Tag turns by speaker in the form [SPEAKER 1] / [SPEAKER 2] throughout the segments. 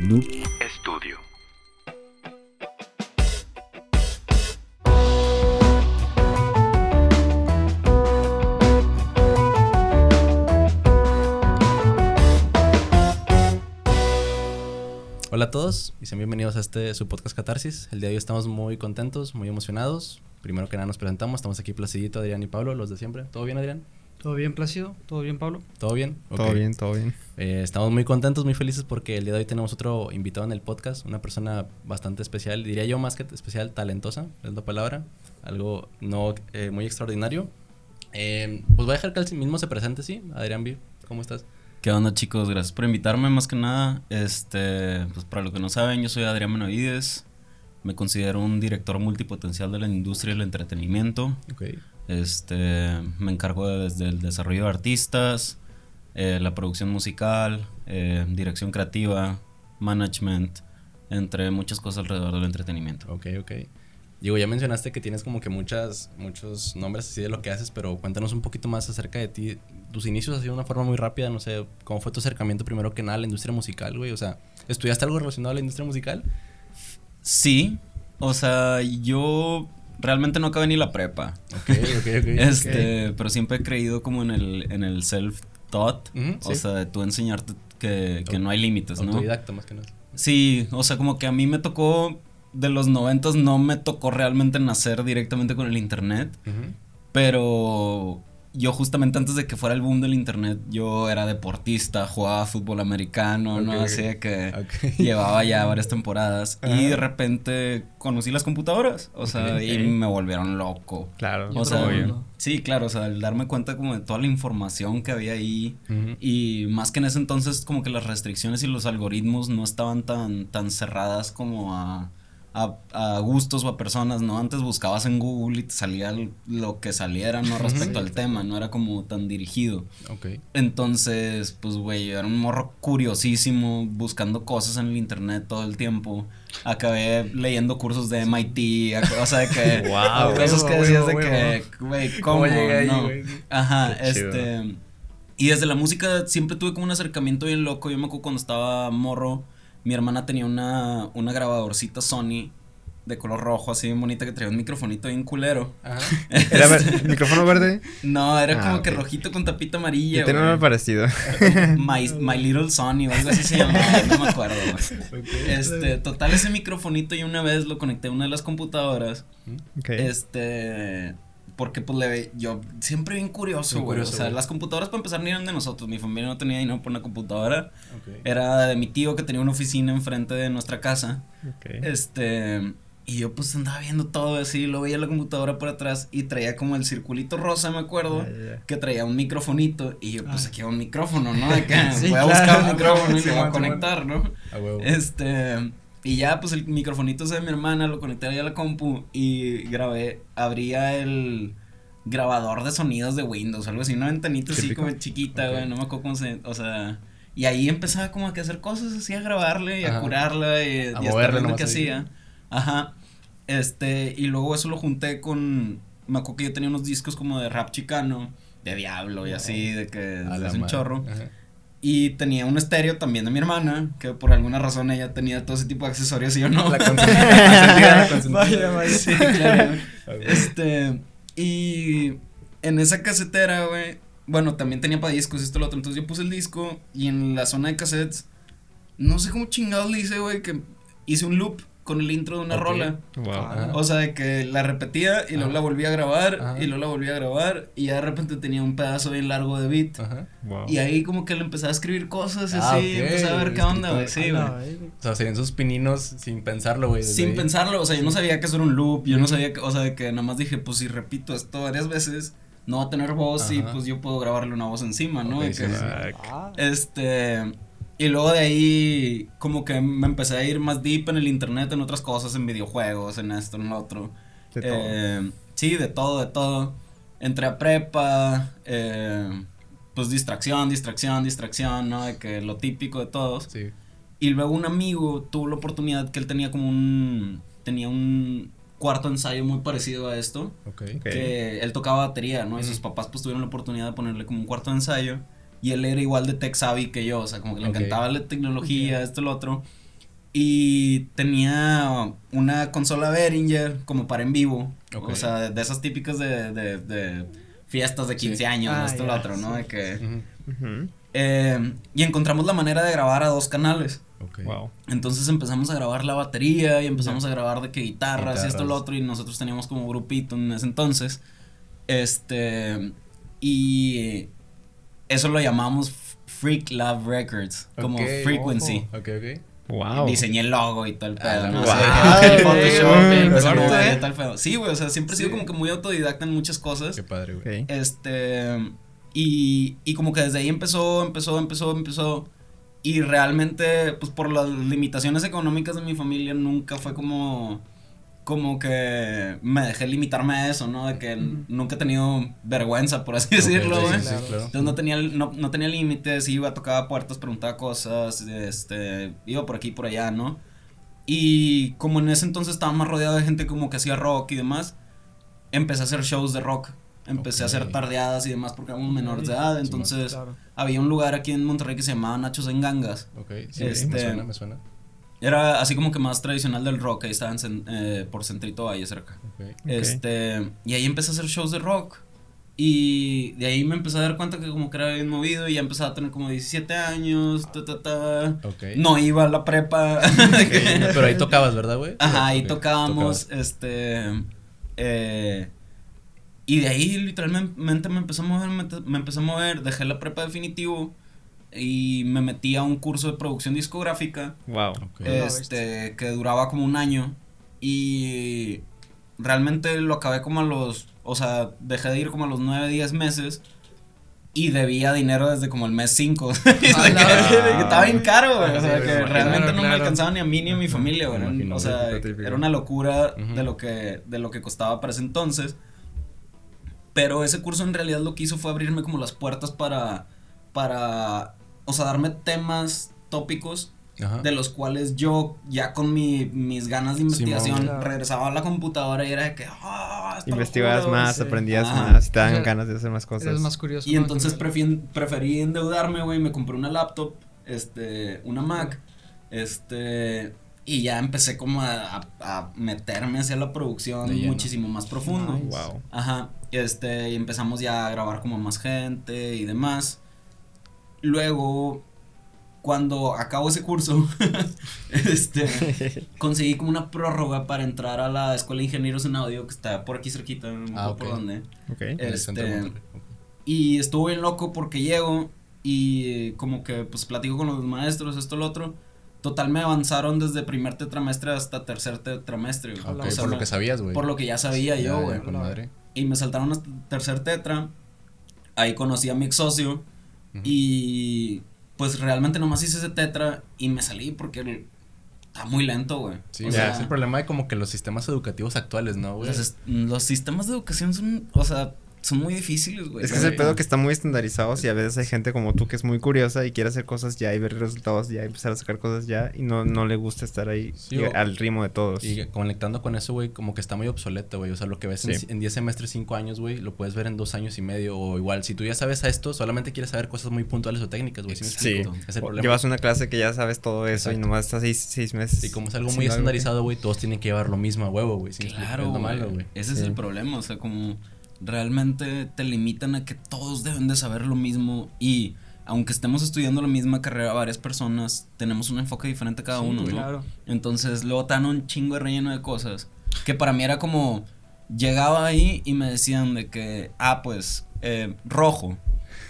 [SPEAKER 1] Noob Studio.
[SPEAKER 2] Hola a todos y sean bienvenidos a este su podcast Catarsis. El día de hoy estamos muy contentos, muy emocionados. Primero que nada nos presentamos, estamos aquí Placidito, Adrián y Pablo, los de siempre. ¿Todo bien, Adrián?
[SPEAKER 3] ¿Todo bien, Plácido? ¿Todo bien, Pablo?
[SPEAKER 2] ¿Todo bien?
[SPEAKER 4] Todo bien, todo bien.
[SPEAKER 2] Eh, estamos muy contentos, muy felices porque el día de hoy tenemos otro invitado en el podcast, una persona bastante especial, diría yo más que especial, talentosa, es la palabra, algo no eh, muy extraordinario. Eh, pues voy a dejar que él mismo se presente, ¿sí? Adrián B, ¿cómo estás?
[SPEAKER 5] ¿Qué onda chicos? Gracias por invitarme más que nada. Este, pues para los que no saben, yo soy Adrián Menovides. Me considero un director multipotencial de la industria del entretenimiento.
[SPEAKER 2] Ok.
[SPEAKER 5] Este, me encargo de- desde el desarrollo de artistas, eh, la producción musical, eh, dirección creativa, management, entre muchas cosas alrededor del entretenimiento.
[SPEAKER 2] Ok, ok. Digo, ya mencionaste que tienes como que muchas, muchos nombres así de lo que haces, pero cuéntanos un poquito más acerca de ti. Tus inicios así de una forma muy rápida, no sé, ¿cómo fue tu acercamiento primero que nada a la industria musical, güey? O sea, ¿estudiaste algo relacionado a la industria musical?
[SPEAKER 5] Sí, o sea, yo realmente no acabé ni la prepa.
[SPEAKER 2] Ok, ok, ok.
[SPEAKER 5] Este, pero siempre he creído como en el, en el self-taught. O
[SPEAKER 2] sí.
[SPEAKER 5] sea, de tú enseñarte que, que no hay límites, ¿no?
[SPEAKER 2] Autodidacta más que nada.
[SPEAKER 5] Sí, o sea, como que a mí me tocó, de los noventas no me tocó realmente nacer directamente con el internet, pero yo justamente antes de que fuera el boom del internet, yo era deportista, jugaba fútbol americano, ¿no? Así que llevaba ya varias temporadas y de repente conocí las computadoras, o sea, y me volvieron loco.
[SPEAKER 4] Claro.
[SPEAKER 5] O sea,
[SPEAKER 3] mundo.
[SPEAKER 5] sí, claro, o sea, el darme cuenta como de toda la información que había ahí y más que en ese entonces como que las restricciones y los algoritmos no estaban tan, tan cerradas como a, a, a gustos o a personas, ¿no? Antes buscabas en Google y te salía lo que saliera, ¿no? Respecto al tema, no era como tan dirigido.
[SPEAKER 2] Ok.
[SPEAKER 5] Entonces, pues, güey, yo era un morro curiosísimo, buscando cosas en el internet todo el tiempo. Acabé leyendo cursos de MIT, o sea, de que...
[SPEAKER 4] Wow.
[SPEAKER 5] cosas que decías de que, güey, ¿cómo?
[SPEAKER 2] ¿Cómo llegué ahí,
[SPEAKER 5] no? Ajá,
[SPEAKER 4] Qué chido.
[SPEAKER 5] este... Y desde la música siempre tuve como un acercamiento bien loco. Yo me acuerdo cuando estaba morro, mi hermana tenía una, una grabadorcita Sony de color rojo, así bien bonita, que traía un microfonito bien culero.
[SPEAKER 2] Ajá.
[SPEAKER 4] ¿Era ver- micrófono verde?
[SPEAKER 5] No, era
[SPEAKER 4] Ah,
[SPEAKER 5] como que rojito con tapita amarilla.
[SPEAKER 4] Yo tenía
[SPEAKER 5] güey.
[SPEAKER 4] uno parecido.
[SPEAKER 5] My, My Little Sony o algo así se llamaba, no me acuerdo. Este, total, ese microfonito yo una vez lo conecté a una de las computadoras.
[SPEAKER 4] Ok.
[SPEAKER 5] Este, porque pues le yo siempre bien curioso, güey. O sea, las computadoras para empezar ni eran de nosotros. Mi familia no tenía dinero por una computadora. Era de mi tío que tenía una oficina enfrente de nuestra casa.
[SPEAKER 4] Ok.
[SPEAKER 5] Este, y yo pues andaba viendo todo así, lo veía la computadora por atrás y traía como el circulito rosa, me acuerdo que traía un microfonito y yo pues
[SPEAKER 3] Ah.
[SPEAKER 5] aquí hay un micrófono, ¿no? De que
[SPEAKER 3] Sí,
[SPEAKER 5] voy a
[SPEAKER 3] claro.
[SPEAKER 5] buscar un micrófono y
[SPEAKER 3] Sí,
[SPEAKER 5] lo voy a conectar, ¿no?
[SPEAKER 2] A huevo.
[SPEAKER 5] Este, y ya pues el microfonito ese de mi hermana lo conecté ahí a la compu y grabé, abría el grabador de sonidos de Windows, algo así, una ventanita así como chiquita, güey, no me acuerdo cómo se, o sea, y ahí empezaba como a que hacer cosas así, a grabarle y
[SPEAKER 2] Ajá.
[SPEAKER 5] a curarla y, y a
[SPEAKER 2] moverle nomás
[SPEAKER 5] qué
[SPEAKER 2] ahí.
[SPEAKER 5] hacía. Ajá. Este, y luego eso lo junté con, me acuerdo que yo tenía unos discos como de rap chicano, de Diablo y así, de que es un
[SPEAKER 2] madre.
[SPEAKER 5] chorro.
[SPEAKER 2] Ajá.
[SPEAKER 5] Y tenía un estéreo también de mi hermana, que por alguna razón ella tenía todo ese tipo de accesorios y yo no.
[SPEAKER 2] La consentida, la consentida.
[SPEAKER 3] Vaya, vaya.
[SPEAKER 5] Sí, claro. Este, y en esa casetera, güey, bueno, también tenía para discos, esto, lo otro. Entonces yo puse el disco y en la zona de cassettes, no sé cómo chingados le hice, güey, que hice un loop con el intro de una rola.
[SPEAKER 4] Wow.
[SPEAKER 2] Ajá.
[SPEAKER 5] O sea, de que la repetía y luego la volvía a grabar
[SPEAKER 2] Ajá.
[SPEAKER 5] y luego la volvía a grabar y ya de repente tenía un pedazo bien largo de beat.
[SPEAKER 2] Ajá.
[SPEAKER 4] Wow.
[SPEAKER 5] Y ahí como que le empecé a escribir cosas
[SPEAKER 2] Ah,
[SPEAKER 5] así,
[SPEAKER 2] ok,
[SPEAKER 5] empecé a ver qué onda, güey, sí, güey.
[SPEAKER 3] Ah.
[SPEAKER 2] O sea, serían sus pininos sin pensarlo, güey.
[SPEAKER 5] Sin
[SPEAKER 2] ahí.
[SPEAKER 5] pensarlo, o sea, yo no sabía que eso era un loop, yo no sabía que, o sea, de que nada más dije, pues si repito esto varias veces, no va a tener voz y pues yo puedo grabarle una voz encima, ¿no?
[SPEAKER 2] Ok,
[SPEAKER 5] De
[SPEAKER 2] sí,
[SPEAKER 5] que-
[SPEAKER 2] sí.
[SPEAKER 3] Ah,
[SPEAKER 5] Este, y luego de ahí como que me empecé a ir más deep en el internet, en otras cosas, en videojuegos, en esto, en lo otro.
[SPEAKER 4] De todo.
[SPEAKER 5] Eh, sí, de todo, de todo. Entré a prepa, eh, pues distracción, distracción, distracción, ¿no? De que lo típico de todos.
[SPEAKER 2] Sí.
[SPEAKER 5] Y luego un amigo tuvo la oportunidad que él tenía como un. Tenía un cuarto ensayo muy parecido a esto.
[SPEAKER 2] Ok.
[SPEAKER 4] Ok.
[SPEAKER 5] Que él tocaba batería, ¿no? Y sus papás pues tuvieron la oportunidad de ponerle como un cuarto ensayo. Y él era igual de tech savvy que yo, o sea, como que le
[SPEAKER 2] Ok.
[SPEAKER 5] encantaba la tecnología, esto, lo otro. Y tenía una consola Behringer como para en vivo.
[SPEAKER 2] Ok.
[SPEAKER 5] O sea, de esas típicas de, de, de fiestas de 15 años,
[SPEAKER 3] Ah,
[SPEAKER 5] esto y lo otro, ¿no?
[SPEAKER 3] sí.
[SPEAKER 5] De que,
[SPEAKER 2] Ujú.
[SPEAKER 4] Ujú.
[SPEAKER 5] eh, y encontramos la manera de grabar a dos canales.
[SPEAKER 2] Ok.
[SPEAKER 4] Wow.
[SPEAKER 5] Entonces empezamos a grabar la batería y empezamos a grabar de que guitarras, y esto y lo
[SPEAKER 2] Guitarras.
[SPEAKER 5] otro y nosotros teníamos como grupito en ese entonces. Este y eso lo llamamos Freak Love Records, como Frequency.
[SPEAKER 2] Ok, ok.
[SPEAKER 4] Wow.
[SPEAKER 5] Diseñé el logo y todo el
[SPEAKER 2] Ah,
[SPEAKER 5] pedo,
[SPEAKER 3] ¿eh?
[SPEAKER 5] tal pedo. Sí, güey, o sea, siempre he sido
[SPEAKER 3] Sí.
[SPEAKER 5] como que muy autodidacta en muchas cosas.
[SPEAKER 2] Qué padre, güey.
[SPEAKER 5] Este, y, y como que desde ahí empezó, empezó, empezó, empezó. Y realmente, pues por las limitaciones económicas de mi familia, nunca fue como, como que me dejé limitarme a eso, ¿no? De que nunca he tenido vergüenza, por así
[SPEAKER 2] Ok,
[SPEAKER 5] decirlo,
[SPEAKER 2] sí,
[SPEAKER 5] güey.
[SPEAKER 2] sí, sí,
[SPEAKER 3] Claro.
[SPEAKER 5] Entonces no tenía, no, no tenía límites, iba, tocaba puertas, preguntaba cosas, este, iba por aquí y por allá, ¿no? Y como en ese entonces estaba más rodeado de gente como que hacía rock y demás, empecé a hacer shows de rock. Empecé a hacer tardeadas y demás porque éramos menores de edad, entonces
[SPEAKER 3] Claro.
[SPEAKER 5] había un lugar aquí en Monterrey que se llamaba Nachos en Gangas.
[SPEAKER 2] Ok, sí,
[SPEAKER 5] Este-
[SPEAKER 2] me suena, me suena.
[SPEAKER 5] Era así como que más tradicional del rock, ahí estaban eh, por Centrito Valle cerca.
[SPEAKER 2] Ok.
[SPEAKER 5] Este, y ahí empecé a hacer shows de rock. Y de ahí me empecé a dar cuenta que como que era bien movido y ya empezaba a tener como 17 años, ta, ta, ta. No iba a la prepa.
[SPEAKER 2] Pero ahí tocabas, ¿verdad, güey?
[SPEAKER 5] Ajá, ahí tocábamos,
[SPEAKER 2] tocabas.
[SPEAKER 5] este, eh, y de ahí literalmente me empecé a mover, me, me empecé a mover, dejé la prepa definitivo y me metí a un curso de producción discográfica,
[SPEAKER 4] Wow.
[SPEAKER 2] Ok.
[SPEAKER 5] este, que duraba como un año y realmente lo acabé como a los, o sea, dejé de ir como a los 9, 10 meses. Y debía dinero desde como el mes 5. estaba bien caro, güey. O sea, que realmente no me alcanzaba ni a mí ni a mi familia, güey. O sea, era una locura de lo que de lo que costaba para ese entonces. Pero ese curso en realidad lo que hizo fue abrirme como las puertas para para o sea, darme temas tópicos
[SPEAKER 2] Ajá.
[SPEAKER 5] de los cuales yo ya con mi, mis ganas de investigación.
[SPEAKER 3] Claro.
[SPEAKER 5] regresaba a la computadora y era de que ah,
[SPEAKER 4] Investigabas
[SPEAKER 5] juro",
[SPEAKER 4] más,
[SPEAKER 5] sí.
[SPEAKER 4] aprendías
[SPEAKER 5] Ajá.
[SPEAKER 4] más, te dan
[SPEAKER 3] Ajá.
[SPEAKER 4] ganas de hacer más cosas.
[SPEAKER 3] Eres más curioso.
[SPEAKER 5] Y entonces preferí endeudarme, güey, me compré una laptop, este, una Mac, este, y ya empecé como a, a- a meterme hacia la producción
[SPEAKER 2] De lleno.
[SPEAKER 5] muchísimo más profundo.
[SPEAKER 3] Nice.
[SPEAKER 4] Wow.
[SPEAKER 5] Ajá, este, y empezamos ya a grabar como más gente y demás. Luego, cuando acabo ese curso, este, conseguí como una prórroga para entrar a la Escuela de Ingenieros en Audio que está por aquí cerquita, no
[SPEAKER 2] Ah,
[SPEAKER 5] por dónde.
[SPEAKER 4] Ok.
[SPEAKER 2] En el centro de
[SPEAKER 5] este. Y estuvo bien loco porque llego y como que pues platico con los maestros, esto, lo otro. Total me avanzaron desde primer tetramestre hasta tercer tetramestre. O sea,
[SPEAKER 2] por lo que sabías, güey.
[SPEAKER 5] por lo que ya sabía yo, güey. Y me saltaron hasta tercer tetra. Ahí conocí a mi ex socio. Y pues realmente nomás hice ese tetra y me salí porque está muy lento, güey.
[SPEAKER 2] Sí,
[SPEAKER 5] o sea,
[SPEAKER 2] es el problema de como que los sistemas educativos actuales, ¿no, güey?
[SPEAKER 5] los sistemas de educación son, o sea, son muy difíciles, güey.
[SPEAKER 4] Es que es el pedo que están muy estandarizados y a veces hay gente como tú que es muy curiosa y quiere hacer cosas ya y ver resultados ya y empezar a sacar cosas ya y no, no le gusta estar ahí
[SPEAKER 2] Sí,
[SPEAKER 4] y
[SPEAKER 2] o-
[SPEAKER 4] al ritmo de todos.
[SPEAKER 2] Y conectando con eso, güey, como que está muy obsoleto, güey. O sea, lo que ves en-
[SPEAKER 4] Sí.
[SPEAKER 2] en 10 semestres, 5 años, güey, lo puedes ver en 2 años y medio. O igual, si tú ya sabes a esto, solamente quieres saber cosas muy puntuales o técnicas, güey. ¿sí
[SPEAKER 4] Sí.
[SPEAKER 2] explico? Es el
[SPEAKER 4] O
[SPEAKER 2] problema.
[SPEAKER 4] Llevas una clase que ya sabes todo eso y
[SPEAKER 2] Exacto.
[SPEAKER 4] nomás estás seis, seis meses.
[SPEAKER 2] Y como es algo muy estandarizado, güey, todos tienen que llevar lo mismo a huevo, güey.
[SPEAKER 5] Claro,
[SPEAKER 2] Es lo
[SPEAKER 5] güey.
[SPEAKER 2] malo, güey.
[SPEAKER 5] Ese es el problema, o sea, como realmente te limitan a que todos deben de saber lo mismo y aunque estemos estudiando la misma carrera varias personas, tenemos un enfoque diferente cada
[SPEAKER 2] Sí,
[SPEAKER 5] uno,
[SPEAKER 2] güey.
[SPEAKER 5] ¿no?
[SPEAKER 3] Claro.
[SPEAKER 5] Entonces luego te dan un chingo de relleno de cosas que para mí era como llegaba ahí y me decían de que ah pues eh, rojo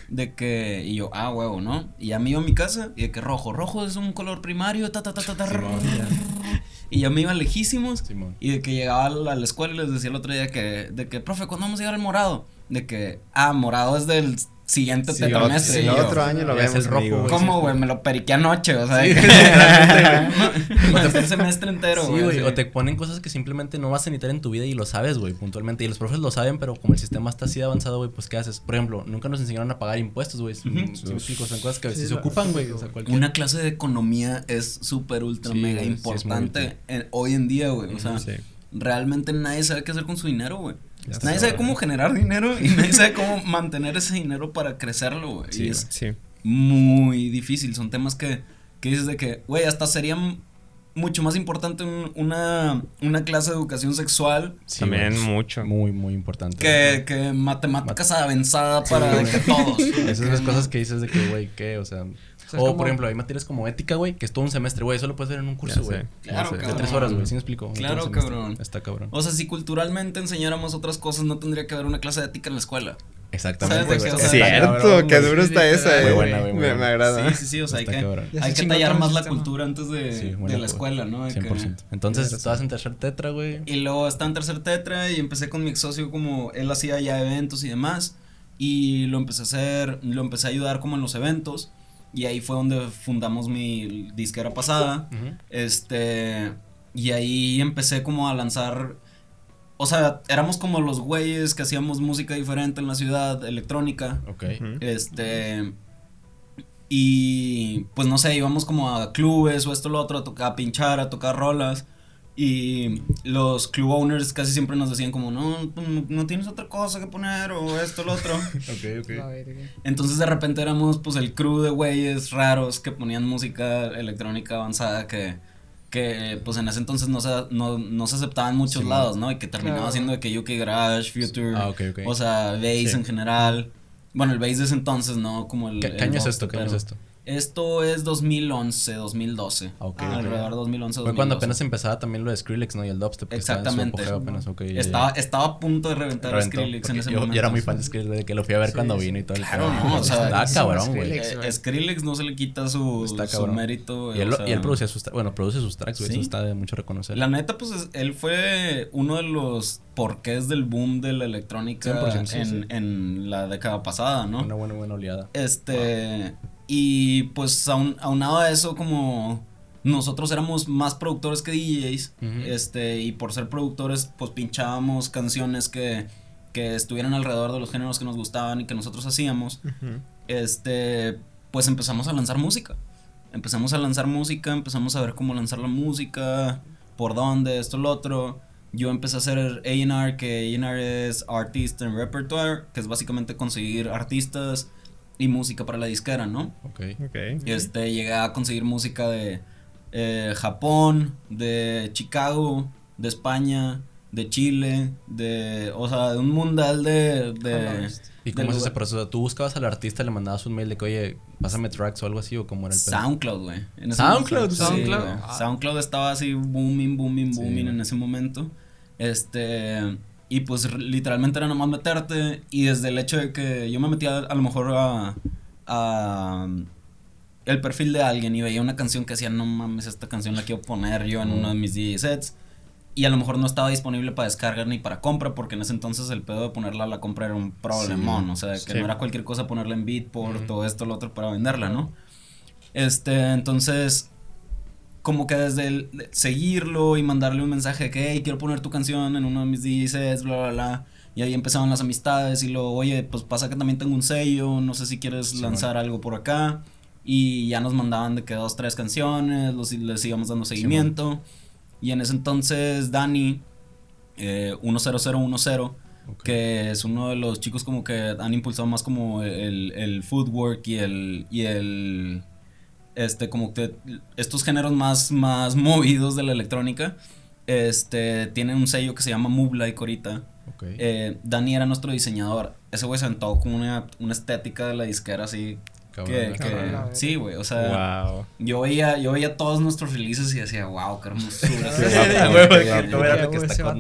[SPEAKER 5] de que y yo ah huevo no y ya me iba a mi casa y de que rojo rojo es un color primario ta ta ta ta, ta. Y ya me iba lejísimos
[SPEAKER 2] Simón.
[SPEAKER 5] y de que llegaba a la, a la escuela y les decía el otro día que, de que, profe, ¿cuándo vamos a llegar al morado? De que, ah, morado es del siguiente
[SPEAKER 2] Sí,
[SPEAKER 5] tetramestre.
[SPEAKER 2] sí,
[SPEAKER 5] Y
[SPEAKER 4] el
[SPEAKER 5] yo,
[SPEAKER 4] otro año lo vemos,
[SPEAKER 2] el rojo, güey.
[SPEAKER 5] ¿Cómo, güey? Me lo periqué anoche, o sea,
[SPEAKER 2] Sí,
[SPEAKER 5] que semestre entero,
[SPEAKER 2] Sí,
[SPEAKER 5] güey.
[SPEAKER 2] güey,
[SPEAKER 5] así.
[SPEAKER 2] o te ponen cosas que simplemente no vas a necesitar en tu vida y lo sabes, güey, puntualmente. Y los profes lo saben, pero como el sistema está así de avanzado, güey, pues ¿qué haces? Por ejemplo, nunca nos enseñaron a pagar impuestos, güey. ¿Sí
[SPEAKER 5] Ujú.
[SPEAKER 2] me explico? Son cosas que
[SPEAKER 3] Sí,
[SPEAKER 2] sí se ocupan, güey. O sea, cualquier...
[SPEAKER 5] Una clase de economía es súper, ultra,
[SPEAKER 2] Sí,
[SPEAKER 5] mega
[SPEAKER 2] güey, sí,
[SPEAKER 5] importante hoy en día, güey. O sea,
[SPEAKER 4] Sí.
[SPEAKER 5] realmente nadie sabe qué hacer con su dinero, güey.
[SPEAKER 4] Ya
[SPEAKER 5] Nadie sabe cómo generar dinero y nadie sabe cómo mantener ese dinero para crecerlo, güey.
[SPEAKER 2] Sí,
[SPEAKER 5] y es
[SPEAKER 4] Sí.
[SPEAKER 5] muy difícil. Son temas que, que dices de que, güey, hasta sería mucho más importante un- una, una clase de educación sexual
[SPEAKER 2] Sí,
[SPEAKER 4] También
[SPEAKER 2] güey.
[SPEAKER 4] mucho.
[SPEAKER 2] Muy, muy importante.
[SPEAKER 5] que, que matemáticas avanzada para que todos.
[SPEAKER 2] Esas son las cosas que dices de que, güey, ¿qué? O sea...
[SPEAKER 3] O sea,
[SPEAKER 2] O,
[SPEAKER 3] es
[SPEAKER 2] por ejemplo, hay materias como ética, güey, que es todo un semestre, güey. Eso lo puedes ver en un curso, güey.
[SPEAKER 5] Claro,
[SPEAKER 2] De tres horas, güey. ¿Sí me explico?
[SPEAKER 5] Claro,
[SPEAKER 2] semestre.
[SPEAKER 5] cabrón.
[SPEAKER 2] Está cabrón.
[SPEAKER 5] O sea, si culturalmente enseñáramos otras cosas, no tendría que haber una clase de ética en la escuela.
[SPEAKER 2] Exactamente,
[SPEAKER 5] ¿Sabes de
[SPEAKER 2] güey.
[SPEAKER 4] Cierto, qué duro está esa,
[SPEAKER 2] Muy
[SPEAKER 4] eh.
[SPEAKER 2] buena, güey,
[SPEAKER 4] me, agrada.
[SPEAKER 5] Sí, sí, sí, o sea, hay que, hay que tallar más la cultura antes de,
[SPEAKER 2] Sí,
[SPEAKER 5] de
[SPEAKER 2] buena,
[SPEAKER 5] la escuela, ¿no? De que-
[SPEAKER 2] 100%. Entonces, estabas en tercer tetra, güey.
[SPEAKER 5] Y luego estaba en tercer tetra y empecé con mi ex socio como él hacía ya eventos y demás. Y lo empecé a hacer, lo empecé a ayudar como en los eventos. Y ahí fue donde fundamos mi disquera pasada. Este, y ahí empecé como a lanzar, o sea, éramos como los güeyes que hacíamos música diferente en la ciudad, electrónica.
[SPEAKER 2] Ok.
[SPEAKER 5] Este, y pues no sé, íbamos como a clubes o esto lo otro, a, tocar, a pinchar, a tocar rolas. Y los club owners casi siempre nos decían como, no, no, no tienes otra cosa que poner o esto, lo otro.
[SPEAKER 2] Ok, ok.
[SPEAKER 5] Entonces de repente éramos pues el crew de güeyes raros que ponían música electrónica avanzada que, que pues en ese entonces no se, no, no se aceptaba en muchos
[SPEAKER 2] Sí,
[SPEAKER 5] lados, ¿no? Y que terminaba
[SPEAKER 3] Claro.
[SPEAKER 5] siendo de que UK Garage, Future,
[SPEAKER 2] Ah, ok, ok.
[SPEAKER 5] o sea, bass
[SPEAKER 4] Sí.
[SPEAKER 5] en general. Bueno, el bass de ese entonces, ¿no? Como el...
[SPEAKER 2] ¿Qué,
[SPEAKER 5] el
[SPEAKER 2] qué año es esto? ¿Qué año es
[SPEAKER 5] pero-
[SPEAKER 2] esto?
[SPEAKER 5] Esto es 2011, 2012.
[SPEAKER 2] Ah, ok,
[SPEAKER 3] Ah.
[SPEAKER 5] Alrededor de 2011,
[SPEAKER 2] Fue cuando
[SPEAKER 5] 2012.
[SPEAKER 2] apenas empezaba también lo de Skrillex, ¿no? Y el dubstep. que estaba en su
[SPEAKER 5] Exactamente.
[SPEAKER 2] apenas.
[SPEAKER 5] Estaba, estaba a punto de reventar
[SPEAKER 2] Reventó,
[SPEAKER 5] Skrillex en ese
[SPEAKER 2] yo,
[SPEAKER 5] momento.
[SPEAKER 2] yo era muy fan de Skrillex, de que lo fui a ver
[SPEAKER 3] Sí,
[SPEAKER 2] cuando
[SPEAKER 3] sí.
[SPEAKER 2] vino y todo el
[SPEAKER 5] Claro, no, o sea,
[SPEAKER 2] Está
[SPEAKER 3] sí,
[SPEAKER 2] cabrón,
[SPEAKER 3] Skrillex,
[SPEAKER 2] güey.
[SPEAKER 3] güey.
[SPEAKER 5] Eh, Skrillex no se le quita su, su mérito.
[SPEAKER 2] Y él,
[SPEAKER 5] o sea,
[SPEAKER 2] y él produce sus, bueno, produce sus tracks, güey.
[SPEAKER 5] Sí.
[SPEAKER 2] Eso está de mucho reconocer.
[SPEAKER 5] La neta, pues es- él fue uno de los porqués del boom de la electrónica
[SPEAKER 2] 100%, sí,
[SPEAKER 5] en,
[SPEAKER 2] sí.
[SPEAKER 5] en la década pasada, ¿no?
[SPEAKER 2] Una buena, buena oleada.
[SPEAKER 5] Este, y pues aun, aunado a eso, como nosotros éramos más productores que DJs, este, y por ser productores, pues pinchábamos canciones que, que estuvieran alrededor de los géneros que nos gustaban y que nosotros hacíamos, este, pues empezamos a lanzar música. Empezamos a lanzar música, empezamos a ver cómo lanzar la música, por dónde, esto, lo otro. Yo empecé a hacer A&R, que A&R es Artist and Repertoire, que es básicamente conseguir artistas y música para la disquera, ¿no?
[SPEAKER 2] Ok.
[SPEAKER 4] Ok.
[SPEAKER 5] Este, llegué a conseguir música de eh, Japón, de Chicago, de España, de Chile, de, o sea, de un mundial de... de
[SPEAKER 2] ¿Y cómo es ese
[SPEAKER 5] lugar.
[SPEAKER 2] proceso? ¿Tú buscabas al artista, le mandabas un mail de que, oye, pásame tracks o algo así o cómo era el pedo?
[SPEAKER 5] SoundCloud, güey. Ese
[SPEAKER 2] SoundCloud,
[SPEAKER 5] momento, sí,
[SPEAKER 3] SoundCloud.
[SPEAKER 5] güey.
[SPEAKER 3] Ah.
[SPEAKER 5] SoundCloud estaba así booming, booming,
[SPEAKER 2] Sí,
[SPEAKER 5] booming en ese momento. Este, y pues literalmente era nomás meterte y desde el hecho de que yo me metía a lo mejor a, a el perfil de alguien y veía una canción que decía, no mames, esta canción la quiero poner yo en uno de mis DJ sets. Y a lo mejor no estaba disponible para descargar ni para compra, porque en ese entonces el pedo de ponerla a la compra era un problemón. O sea, que
[SPEAKER 4] Sí.
[SPEAKER 5] no era cualquier cosa ponerla en Beatport
[SPEAKER 2] Ujú.
[SPEAKER 5] todo esto, lo otro para venderla, ¿no? Este, entonces, como que desde el seguirlo y mandarle un mensaje de que, hey, quiero poner tu canción en uno de mis DJ sets, bla, bla, bla. Y ahí empezaban las amistades y luego, oye, pues pasa que también tengo un sello, no sé si quieres
[SPEAKER 2] Sí,
[SPEAKER 5] lanzar algo por acá. Y ya nos mandaban de que dos, tres canciones, los, les íbamos dando seguimiento. y en ese entonces Dani, eh, 10010,
[SPEAKER 2] Ok.
[SPEAKER 5] que es uno de los chicos como que han impulsado más como el, el footwork y el, y el, este, como que estos géneros más, más movidos de la electrónica, este, tienen un sello que se llama Like ahorita.
[SPEAKER 2] Ok.
[SPEAKER 5] Eh, Dani era nuestro diseñador. Ese güey se aventó como una, una estética de la disquera así.
[SPEAKER 2] Cabrón,
[SPEAKER 5] que, sí, güey, o sea,
[SPEAKER 4] Wow.
[SPEAKER 5] yo veía, yo veía todos nuestros releases y decía, wow, qué hermosura.
[SPEAKER 3] Ese.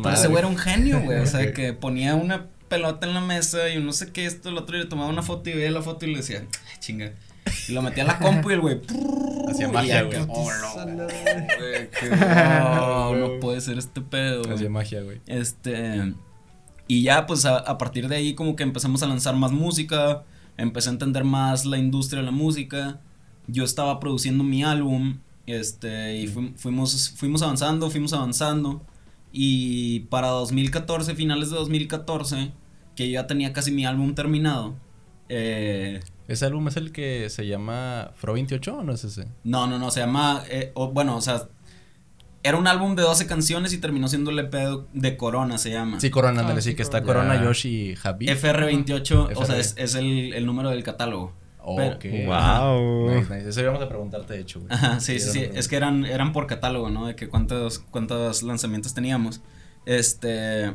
[SPEAKER 5] Pero güey era un genio, güey. O sea, que ponía una pelota en la mesa y no sé qué, esto, el otro, y le tomaba una foto y veía la foto y le decía, "Ay, chinga. Y lo metía a la compu y el güey,
[SPEAKER 2] Hacía magia, güey.
[SPEAKER 5] "Oh, no, wow, no puede ser este pedo, güey".
[SPEAKER 2] Hacía magia, güey.
[SPEAKER 5] Este. Y ya, pues a, a partir de ahí, como que empezamos a lanzar más música. Empecé a entender más la industria de la música. Yo estaba produciendo mi álbum. Este. Y fu- fuimos, fuimos avanzando, fuimos avanzando. Y para 2014, finales de 2014, que yo ya tenía casi mi álbum terminado. Eh,
[SPEAKER 2] ¿Ese álbum es el que se llama Fro 28 o no es ese?
[SPEAKER 5] no, no, no, se llama. eh, o- bueno, o sea. Era un álbum de 12 canciones y terminó siendo el EP de Corona, se llama.
[SPEAKER 2] Sí, Corona,
[SPEAKER 3] Ah,
[SPEAKER 2] ándale, sí,
[SPEAKER 3] sí,
[SPEAKER 2] que está
[SPEAKER 4] Corona.
[SPEAKER 2] Yoshi y Javi.
[SPEAKER 5] FR28, o sea, es, es el, el número del catálogo. Pero-
[SPEAKER 2] Ok.
[SPEAKER 4] Wow.
[SPEAKER 2] Nice, nice. Eso íbamos a preguntarte, de hecho, güey.
[SPEAKER 5] Ajá, sí, sí, sí. Es que eran, eran por catálogo, ¿no? De que cuántos, cuántos lanzamientos teníamos. Este.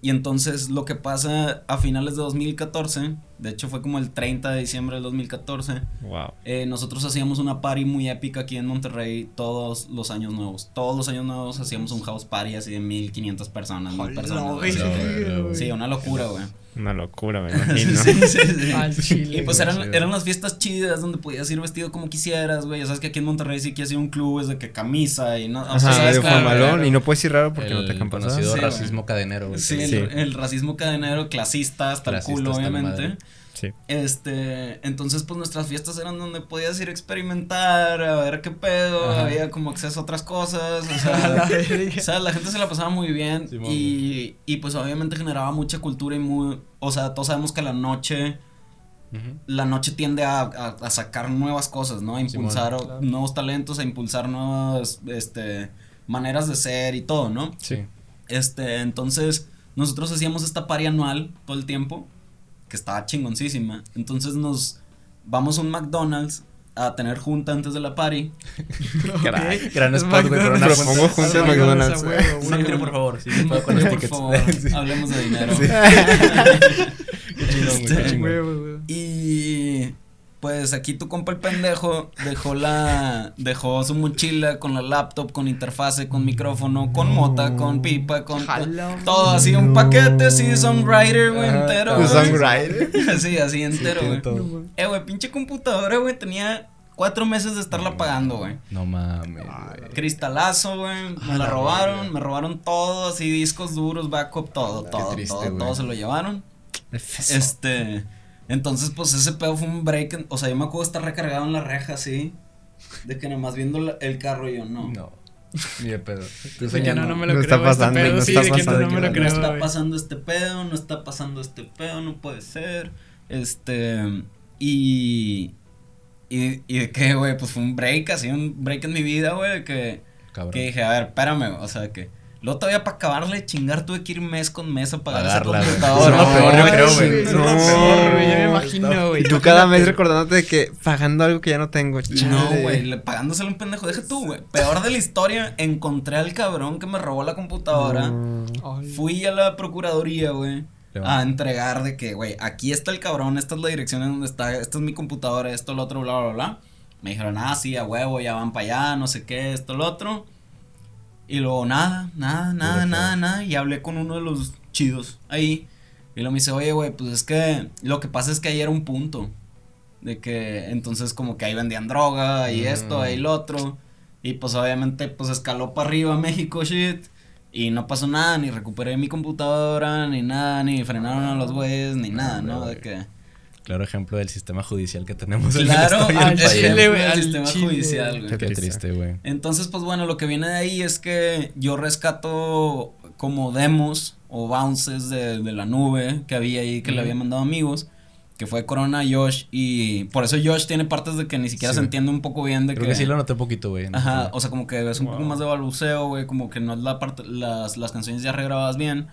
[SPEAKER 5] Y entonces lo que pasa a finales de 2014, de hecho fue como el 30 de diciembre del 2014,
[SPEAKER 4] Wow.
[SPEAKER 5] eh, nosotros hacíamos una party muy épica aquí en Monterrey todos los años nuevos. Todos los años nuevos hacíamos un house party así de 1500 personas, mil personas.
[SPEAKER 3] güey.
[SPEAKER 5] que-
[SPEAKER 2] güey.
[SPEAKER 5] Sí, una locura, güey.
[SPEAKER 4] Una locura, me imagino.
[SPEAKER 5] Sí, sí, sí.
[SPEAKER 3] Al chile.
[SPEAKER 5] Y pues eran, eran las fiestas chidas donde podías ir vestido como quisieras, güey. Ya sabes que aquí en Monterrey sí que hacía un club es de que camisa y no. o sea,
[SPEAKER 4] Ajá,
[SPEAKER 5] ¿sabes?
[SPEAKER 4] de
[SPEAKER 5] Claro,
[SPEAKER 4] formalón.
[SPEAKER 5] claro.
[SPEAKER 4] Y no puedes ir raro porque no te
[SPEAKER 2] el
[SPEAKER 5] Sí, güey.
[SPEAKER 2] racismo cadenero, güey.
[SPEAKER 5] Sí, el, el racismo cadenero clasista hasta el culo, obviamente.
[SPEAKER 2] madre.
[SPEAKER 4] Sí.
[SPEAKER 5] Este, entonces pues nuestras fiestas eran donde podías ir a experimentar, a ver qué pedo,
[SPEAKER 2] Ajá.
[SPEAKER 5] había como acceso a otras cosas, o
[SPEAKER 3] la
[SPEAKER 5] sea,
[SPEAKER 3] verga.
[SPEAKER 5] o sea, la gente se la pasaba muy bien y, y pues obviamente generaba mucha cultura y muy, o sea, todos sabemos que la noche, la noche tiende a, a- a sacar nuevas cosas, ¿no? A impulsar
[SPEAKER 3] claro.
[SPEAKER 5] nuevos talentos, a impulsar nuevas, este, maneras de ser y todo, ¿no?
[SPEAKER 2] Sí.
[SPEAKER 5] Este, entonces, nosotros hacíamos esta pari anual todo el tiempo, que estaba chingoncísima. Entonces nos vamos a un McDonald's a tener junta antes de la party.
[SPEAKER 2] Caray, gran
[SPEAKER 3] Es
[SPEAKER 2] spot, güey, pero una.
[SPEAKER 4] Propongo junta en McDonald's.
[SPEAKER 3] a huevo,
[SPEAKER 5] Sí,
[SPEAKER 2] por favor, sí, sí, puedo con los
[SPEAKER 5] Por
[SPEAKER 2] tickets.
[SPEAKER 5] favor,
[SPEAKER 2] Sí.
[SPEAKER 5] hablemos de dinero.
[SPEAKER 2] Qué chingón, güey, qué
[SPEAKER 5] Este,
[SPEAKER 2] chingón.
[SPEAKER 5] Y pues aquí tu compa el pendejo dejó la dejó su mochila con la laptop, con interfase, con micrófono, con mota, con pipa, con
[SPEAKER 3] Jala,
[SPEAKER 5] todo así un paquete así songwriter, güey, entero. güey.
[SPEAKER 4] Songwriter.
[SPEAKER 5] Sí, así
[SPEAKER 2] Sí,
[SPEAKER 5] entero,
[SPEAKER 2] tiene
[SPEAKER 5] güey.
[SPEAKER 2] todo.
[SPEAKER 3] No, güey.
[SPEAKER 5] Eh, güey, pinche computadora, güey, tenía cuatro meses de estarla pagando, güey.
[SPEAKER 2] No mames, güey.
[SPEAKER 5] Cristalazo, güey, me la robaron, me robaron todo, así discos duros, backup, todo, todo,
[SPEAKER 2] triste,
[SPEAKER 5] todo, todo se lo llevaron. Este, entonces, pues ese pedo fue un break, en- o sea, yo me acuerdo estar recargado en la reja, así, de que nomás viendo la- el carro y yo, no.
[SPEAKER 2] No. Ni de pedo.
[SPEAKER 3] De que no, no me lo
[SPEAKER 4] No
[SPEAKER 3] creo.
[SPEAKER 4] está pasando,
[SPEAKER 3] este pedo,
[SPEAKER 4] no
[SPEAKER 3] sí,
[SPEAKER 4] está
[SPEAKER 3] de que no,
[SPEAKER 4] pasando,
[SPEAKER 3] no me lo
[SPEAKER 4] no
[SPEAKER 3] creo.
[SPEAKER 5] está
[SPEAKER 3] güey.
[SPEAKER 5] pasando este pedo, no está pasando este pedo, no puede ser. Este, y, y, y de que, güey, pues fue un break, así, un break en mi vida, güey, que,
[SPEAKER 2] Cabrón.
[SPEAKER 5] que dije, a ver, espérame, o sea, que luego todavía para acabarle de chingar tuve que ir mes con mes a pagar
[SPEAKER 2] Pagarla,
[SPEAKER 5] esa
[SPEAKER 2] güey.
[SPEAKER 5] computadora.
[SPEAKER 2] Lo peor, yo creo, güey.
[SPEAKER 3] Sí,
[SPEAKER 2] Es
[SPEAKER 4] lo
[SPEAKER 3] no,
[SPEAKER 4] peor.
[SPEAKER 3] güey, ya me imagino, güey.
[SPEAKER 4] Y tú cada mes recordándote de que pagando algo que ya no tengo.
[SPEAKER 5] No,
[SPEAKER 4] chale.
[SPEAKER 5] güey, le- pagándoselo a un pendejo. Deja tú, güey. Peor de la historia, encontré al cabrón que me robó la computadora.
[SPEAKER 4] No.
[SPEAKER 5] Fui a la procuraduría, güey. A entregar de que, güey, aquí está el cabrón, esta es la dirección en donde está, esta es mi computadora, esto, lo otro, bla, bla, bla. Me dijeron, ah, sí, a huevo, ya van para allá, no sé qué, esto, lo otro. Y luego, nada, nada, nada, nada, nada. Y hablé con uno de los chidos ahí. Y luego me dice, oye, güey, pues es que lo que pasa es que ahí era un punto. De que entonces como que ahí vendían droga y esto,
[SPEAKER 2] Mm.
[SPEAKER 5] ahí lo otro. Y pues obviamente pues escaló para arriba México, shit. Y no pasó nada, ni recuperé mi computadora, ni nada, ni frenaron a los güeyes, ni nada, ¿no? De que...
[SPEAKER 2] Claro ejemplo del sistema judicial que tenemos en
[SPEAKER 5] Claro,
[SPEAKER 3] al
[SPEAKER 2] el país.
[SPEAKER 3] chile, güey,
[SPEAKER 5] el
[SPEAKER 3] al
[SPEAKER 5] sistema
[SPEAKER 3] chile.
[SPEAKER 5] judicial, güey.
[SPEAKER 4] Qué
[SPEAKER 2] Qué
[SPEAKER 4] triste.
[SPEAKER 2] güey.
[SPEAKER 5] Entonces, pues bueno, lo que viene de ahí es que yo rescato como demos o bounces de, de la nube que había ahí que le
[SPEAKER 2] Ujú.
[SPEAKER 5] había mandado amigos. Que fue Corona, Josh y por eso Josh tiene partes de que ni siquiera
[SPEAKER 2] Sí.
[SPEAKER 5] se entiende un poco bien de
[SPEAKER 2] Creo que sí lo noté poquito, güey. en
[SPEAKER 5] Ajá,
[SPEAKER 2] ese-
[SPEAKER 5] o sea, como que es un poco
[SPEAKER 3] Wow.
[SPEAKER 5] más de balbuceo, güey, como que no es la parte, las, las canciones ya regrabadas bien.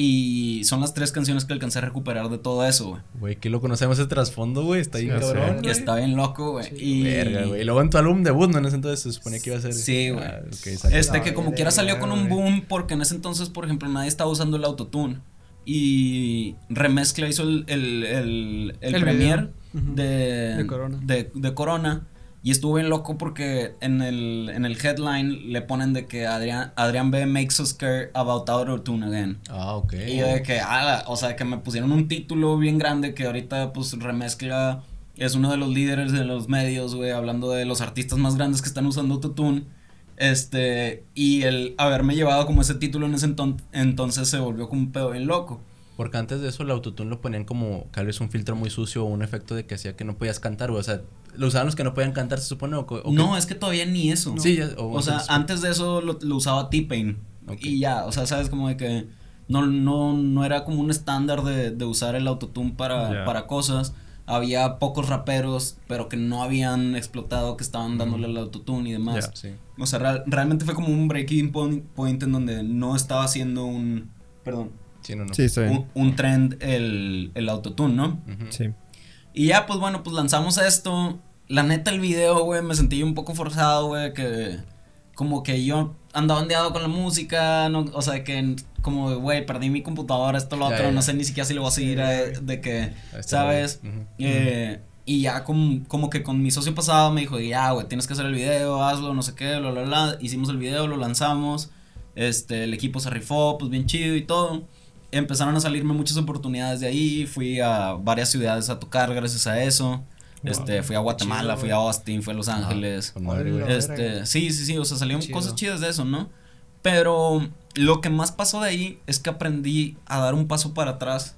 [SPEAKER 5] Y son las tres canciones que alcancé a recuperar de todo eso, güey.
[SPEAKER 2] Güey, qué lo conocemos ese trasfondo, güey. Está bien cabrón.
[SPEAKER 5] Que
[SPEAKER 2] güey.
[SPEAKER 5] está bien loco, güey. y
[SPEAKER 2] Verga, güey. Y luego en tu álbum debut, ¿no? En ese entonces se suponía que iba a ser.
[SPEAKER 5] Sí, güey.
[SPEAKER 2] Ah.
[SPEAKER 5] Este que como quiera salió con un boom porque en ese entonces, por ejemplo, nadie estaba usando el autotune. Y Remezcla hizo el, el, el, el,
[SPEAKER 3] El
[SPEAKER 5] premier de,
[SPEAKER 3] De Corona.
[SPEAKER 5] de, de Corona. Y estuvo bien loco porque en el, en el headline le ponen de que Adrián, Adrián B makes us care about autotune again.
[SPEAKER 2] Ah, ok.
[SPEAKER 5] Y de que, ah, o sea, que me pusieron un título bien grande que ahorita pues remezcla es uno de los líderes de los medios, güey, hablando de los artistas más grandes que están usando autotune. Este, y el haberme llevado como ese título en ese enton- entonces se volvió como un pedo bien loco.
[SPEAKER 2] Porque antes de eso el autotune lo ponían como tal vez un filtro muy sucio o un efecto de que hacía que no podías cantar, güey. O sea, lo usaban los que no podían cantar, se supone. O, o
[SPEAKER 5] No,
[SPEAKER 2] que-
[SPEAKER 5] es que todavía ni eso.
[SPEAKER 2] Sí, ya,
[SPEAKER 5] O sea,
[SPEAKER 2] entonces-
[SPEAKER 5] antes de eso lo, lo usaba T-Pain. Y ya, o sea, sabes como de que no, no, no era como un estándar de, de usar el autotune para, para cosas. Había pocos raperos, pero que no habían explotado, que estaban dándole el autotune y demás.
[SPEAKER 2] Sí.
[SPEAKER 5] O sea, real- realmente fue como un breaking point, point en donde no estaba haciendo un. Perdón.
[SPEAKER 2] Sí, no, no.
[SPEAKER 4] Sí, está bien.
[SPEAKER 5] Un, un trend el, el autotune, ¿no?
[SPEAKER 4] Sí.
[SPEAKER 5] Y ya, pues bueno, pues lanzamos esto. La neta, el video, güey, me sentí un poco forzado, güey, que como que yo andaba ondeado con la música, no, o sea, que como, güey, perdí mi computadora, esto, lo
[SPEAKER 2] Ya,
[SPEAKER 5] otro,
[SPEAKER 2] ya.
[SPEAKER 5] no sé ni siquiera si lo voy a seguir, eh, de que, ¿sabes? Eh, y ya como, como que con mi socio pasado me dijo, ya, güey, tienes que hacer el video, hazlo, no sé qué, bla, bla, bla. Hicimos el video, lo lanzamos, este, el equipo se rifó, pues bien chido y todo. Empezaron a salirme muchas oportunidades de ahí, fui a varias ciudades a tocar gracias a eso. Este, fui a Guatemala,
[SPEAKER 3] Chido,
[SPEAKER 5] fui a Austin, fui a Los Ángeles.
[SPEAKER 2] Con madre.
[SPEAKER 5] Este, sí, sí, sí, o sea, salieron
[SPEAKER 3] Chido.
[SPEAKER 5] cosas chidas de eso, ¿no? Pero lo que más pasó de ahí es que aprendí a dar un paso para atrás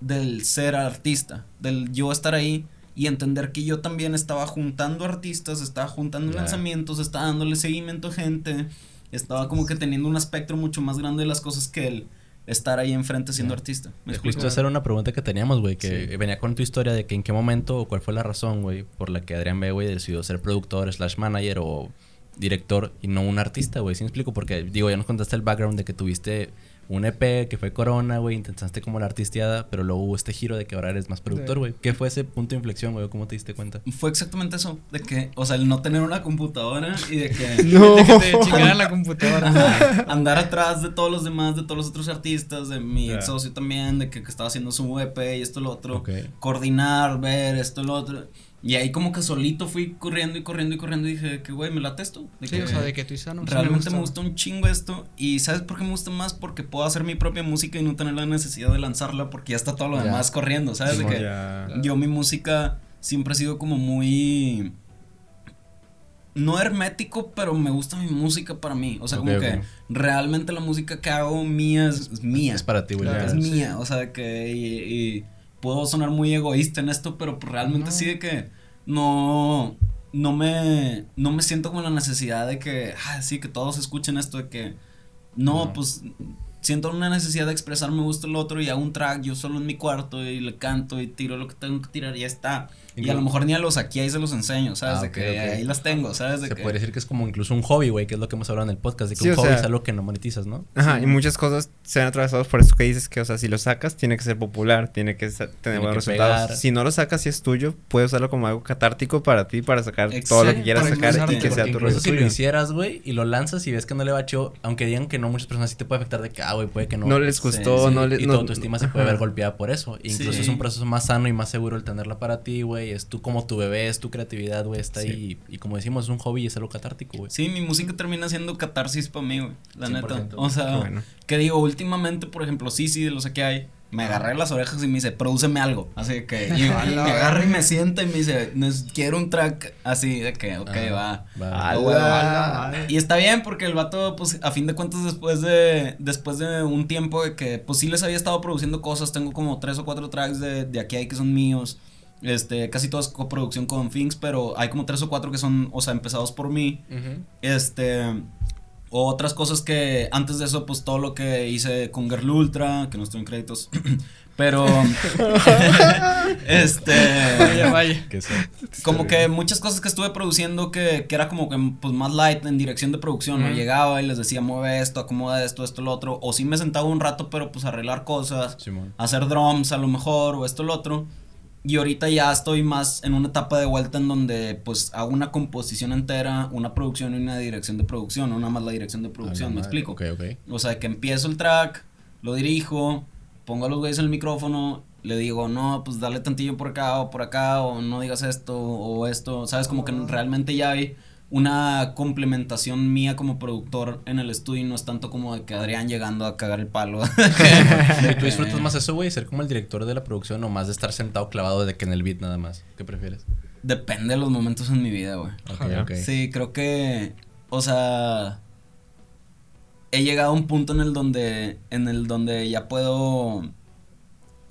[SPEAKER 5] del ser artista, del yo estar ahí y entender que yo también estaba juntando artistas, estaba juntando lanzamientos, estaba dándole seguimiento a gente, estaba como que teniendo un espectro mucho más grande de las cosas que el estar ahí enfrente siendo artista. ¿Me
[SPEAKER 2] Justo esa era una pregunta que teníamos, güey, que
[SPEAKER 5] Sí.
[SPEAKER 2] venía con tu historia de que en qué momento o cuál fue la razón, güey, por la que Adrián B, güey, decidió ser productor, slash manager o director y no un artista, güey. ¿Sí me explico? Porque, digo, ya nos contaste el background de que tuviste un EP que fue Corona, güey, intentaste como la artisteada, pero luego hubo este giro de que ahora eres más productor, güey. ¿Qué fue ese punto de inflexión, güey? ¿Cómo te diste cuenta?
[SPEAKER 5] Fue exactamente eso, de que, o sea, el no tener una computadora y de que...
[SPEAKER 4] No.
[SPEAKER 3] De que te la computadora.
[SPEAKER 5] Ajá, andar atrás de todos los demás, de todos los otros artistas, de mi ex socio también, de que, que estaba haciendo su EP y esto, lo otro. Coordinar, ver esto, lo otro. Y ahí como que solito fui corriendo y corriendo y corriendo y dije que, güey, me late esto. De
[SPEAKER 3] Sí,
[SPEAKER 5] que
[SPEAKER 3] o sea, de que tú dices, ah, no, sí
[SPEAKER 5] realmente me
[SPEAKER 3] gusta.
[SPEAKER 5] gusta un chingo esto. Y ¿sabes por qué me gusta más? Porque puedo hacer mi propia música y no tener la necesidad de lanzarla porque ya está todo lo
[SPEAKER 2] Ya.
[SPEAKER 5] demás corriendo, ¿sabes? De que
[SPEAKER 4] Ya.
[SPEAKER 5] yo mi música siempre ha sido como muy no hermético, pero me gusta mi música para mí. O sea, como que realmente la música que hago mía es, es mía.
[SPEAKER 2] Es para ti, güey.
[SPEAKER 3] Claro.
[SPEAKER 5] es mía. O sea, que y, y puedo sonar muy egoísta en esto, pero pues realmente
[SPEAKER 3] No.
[SPEAKER 5] sí de que no no me no me siento con la necesidad de que ah, sí que todos escuchen esto de que no,
[SPEAKER 2] No.
[SPEAKER 5] pues siento una necesidad de expresar me gusta el otro y hago un track yo solo en mi cuarto y le canto y tiro lo que tengo que tirar y ya está. Y a lo mejor ni a los aquí ahí se los enseño, ¿sabes?
[SPEAKER 2] Ah,
[SPEAKER 5] de que ahí las tengo, ¿sabes? De
[SPEAKER 2] Se
[SPEAKER 5] que
[SPEAKER 2] podría decir que es como incluso un hobby, güey, que es lo que hemos hablado en el podcast, de que
[SPEAKER 4] Sí,
[SPEAKER 2] un hobby
[SPEAKER 4] sea-
[SPEAKER 2] es algo que no monetizas, ¿no?
[SPEAKER 4] Ajá,
[SPEAKER 5] Sí.
[SPEAKER 4] y muchas cosas se ven atravesados por eso que dices que, o sea, si lo sacas, tiene que ser popular, tiene que tener
[SPEAKER 2] Tiene
[SPEAKER 4] buenos
[SPEAKER 2] que
[SPEAKER 4] resultados.
[SPEAKER 2] pegar.
[SPEAKER 4] Si no lo sacas y es tuyo, puedes usarlo como algo catártico para ti, para sacar todo lo que quieras sacar y que sea tu rollo
[SPEAKER 2] si lo hicieras, güey, y lo lanzas y ves que no le va chido, aunque digan que no, muchas personas sí te puede afectar de que, ah, güey, puede que no.
[SPEAKER 4] No les gustó,
[SPEAKER 5] sí,
[SPEAKER 4] no les...
[SPEAKER 2] y
[SPEAKER 4] no-
[SPEAKER 2] tu autoestima se puede
[SPEAKER 4] ajá.
[SPEAKER 2] ver golpeada por eso. Incluso
[SPEAKER 5] Sí.
[SPEAKER 2] es un proceso más sano y más seguro el tenerla para ti, güey. Es tú como tu bebé, es tu creatividad, güey, está
[SPEAKER 4] Sí.
[SPEAKER 2] ahí. Y como decimos, es un hobby y es algo catártico, güey.
[SPEAKER 5] Sí, mi música termina siendo catarsis para mí, güey. La
[SPEAKER 2] 100%.
[SPEAKER 5] neta. O sea,
[SPEAKER 4] Qué bueno.
[SPEAKER 5] que digo, últimamente, por ejemplo, sí, sí, de los que hay, me agarré las orejas y me dice, prodúceme algo. Así que, y, me agarra y me sienta y me dice, "Nes- quiero un track así, de que, ok,
[SPEAKER 2] Ajá,
[SPEAKER 5] va.
[SPEAKER 2] va.
[SPEAKER 4] A
[SPEAKER 5] güey,
[SPEAKER 4] la-
[SPEAKER 3] A la madre.
[SPEAKER 5] Y está bien porque el vato, pues, a fin de cuentas, después de, después de un tiempo de que, pues, sí les había estado produciendo cosas, tengo como tres o cuatro tracks de, de aquí hay que son míos, este, casi todas coproducción con Finks, pero hay como tres o cuatro que son, o sea, empezados por mí,
[SPEAKER 2] Ujú.
[SPEAKER 5] este, otras cosas que, antes de eso, pues, todo lo que hice con Girl Ultra, que no estoy en créditos, pero, este...
[SPEAKER 3] Vaya, vaya.
[SPEAKER 5] Como que muchas cosas que estuve produciendo que, que era como que pues más light en dirección de producción, ¿no? Llegaba y les decía, mueve esto, acomoda esto, esto, lo otro. O sí me sentaba un rato, pero pues arreglar cosas,
[SPEAKER 2] Simón.
[SPEAKER 5] hacer drums a lo mejor, o esto, lo otro. Y ahorita ya estoy más en una etapa de vuelta en donde pues hago una composición entera, una producción y una dirección de producción, no nada más la dirección de producción, ¿me explico?
[SPEAKER 2] Ok, ok.
[SPEAKER 5] O sea, que empiezo el track, lo dirijo, pongo a los güeyes en el micrófono, le digo, no, pues dale tantillo por acá o por acá, o no digas esto o esto, ¿sabes? Como que realmente ya hay una complementación mía como productor en el estudio y no es tanto como de que Adrián llegando a cagar el palo.
[SPEAKER 2] ¿Y ¿Tú disfrutas más eso, güey? ¿Ser como el director de la producción o más de estar sentado clavado de que en el beat nada más? ¿Qué prefieres?
[SPEAKER 5] Depende de los momentos en mi vida, güey.
[SPEAKER 2] Ok,
[SPEAKER 3] Ajá.
[SPEAKER 2] ok.
[SPEAKER 5] Sí, creo que, o sea, he llegado a un punto en el donde, en el donde ya puedo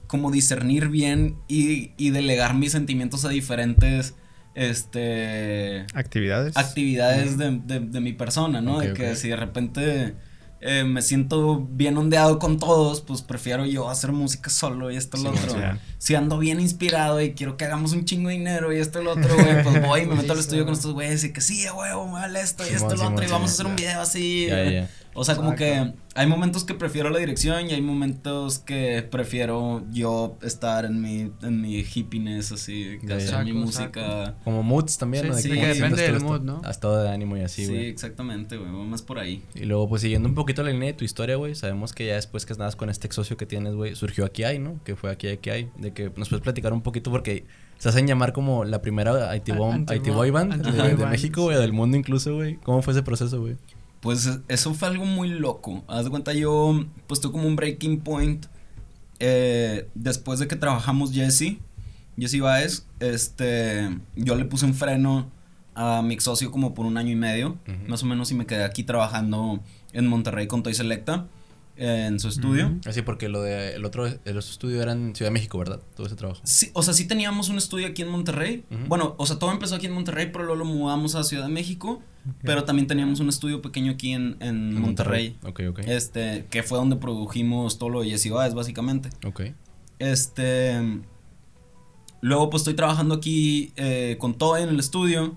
[SPEAKER 5] como discernir bien y, y delegar mis sentimientos a diferentes, este,
[SPEAKER 4] Actividades.
[SPEAKER 5] actividades de, de, de mi persona, ¿no? De que si de repente eh, me siento bien ondeado con todos, pues prefiero yo hacer música solo y esto y lo otro. Si ando bien inspirado y quiero que hagamos un chingo de dinero y esto y lo otro, güey, pues voy y me meto al estudio con estos güeyes y que sí, güey, vale esto y esto y lo otro y vamos a hacer un video así.
[SPEAKER 2] Ya.
[SPEAKER 5] O sea, como
[SPEAKER 4] Exacto.
[SPEAKER 5] que hay momentos que prefiero la dirección y hay momentos que prefiero yo estar en mi, en mi hippiness, así, que hacer mi
[SPEAKER 3] Exacto,
[SPEAKER 5] música.
[SPEAKER 2] Como moods también,
[SPEAKER 3] Sí,
[SPEAKER 2] ¿no? De
[SPEAKER 3] sí, que depende del mood, ¿no?
[SPEAKER 2] a estado de ánimo y así,
[SPEAKER 5] Sí,
[SPEAKER 2] güey.
[SPEAKER 5] exactamente, güey, más por ahí.
[SPEAKER 2] Y luego, pues siguiendo un poquito la línea de tu historia, güey, sabemos que ya después que estabas con este ex socio que tienes, güey, surgió Aquí Hay, ¿no? Que fue Aquí Hay, Aquí Hay. De que nos puedes platicar un poquito porque se hacen llamar como la primera IT, Boy Band de, México, güey,
[SPEAKER 3] sí.
[SPEAKER 2] del mundo incluso, güey. ¿Cómo fue ese proceso, güey?
[SPEAKER 5] Pues eso fue algo muy loco. Haz de cuenta, yo pues tuve como un breaking point eh, después de que trabajamos Jesse, Jesse Baez, este, yo le puse un freno a mi ex socio como por un año y medio, más o menos, y me quedé aquí trabajando en Monterrey con Toy Selecta, en su estudio.
[SPEAKER 4] Ujú.
[SPEAKER 2] Así porque lo de el otro, el estudio era en Ciudad de México, ¿verdad? Todo ese trabajo.
[SPEAKER 5] Sí, o sea, sí teníamos un estudio aquí en Monterrey. Bueno, o sea, todo empezó aquí en Monterrey, pero luego lo mudamos a Ciudad de México. Pero también teníamos un estudio pequeño aquí en, en
[SPEAKER 2] En
[SPEAKER 5] Monterrey.
[SPEAKER 2] Ok, ok.
[SPEAKER 5] Este, que fue donde produjimos todo lo de Jesse Baez, básicamente.
[SPEAKER 2] Ok.
[SPEAKER 5] Este. Luego, pues estoy trabajando aquí eh, con todo en el estudio.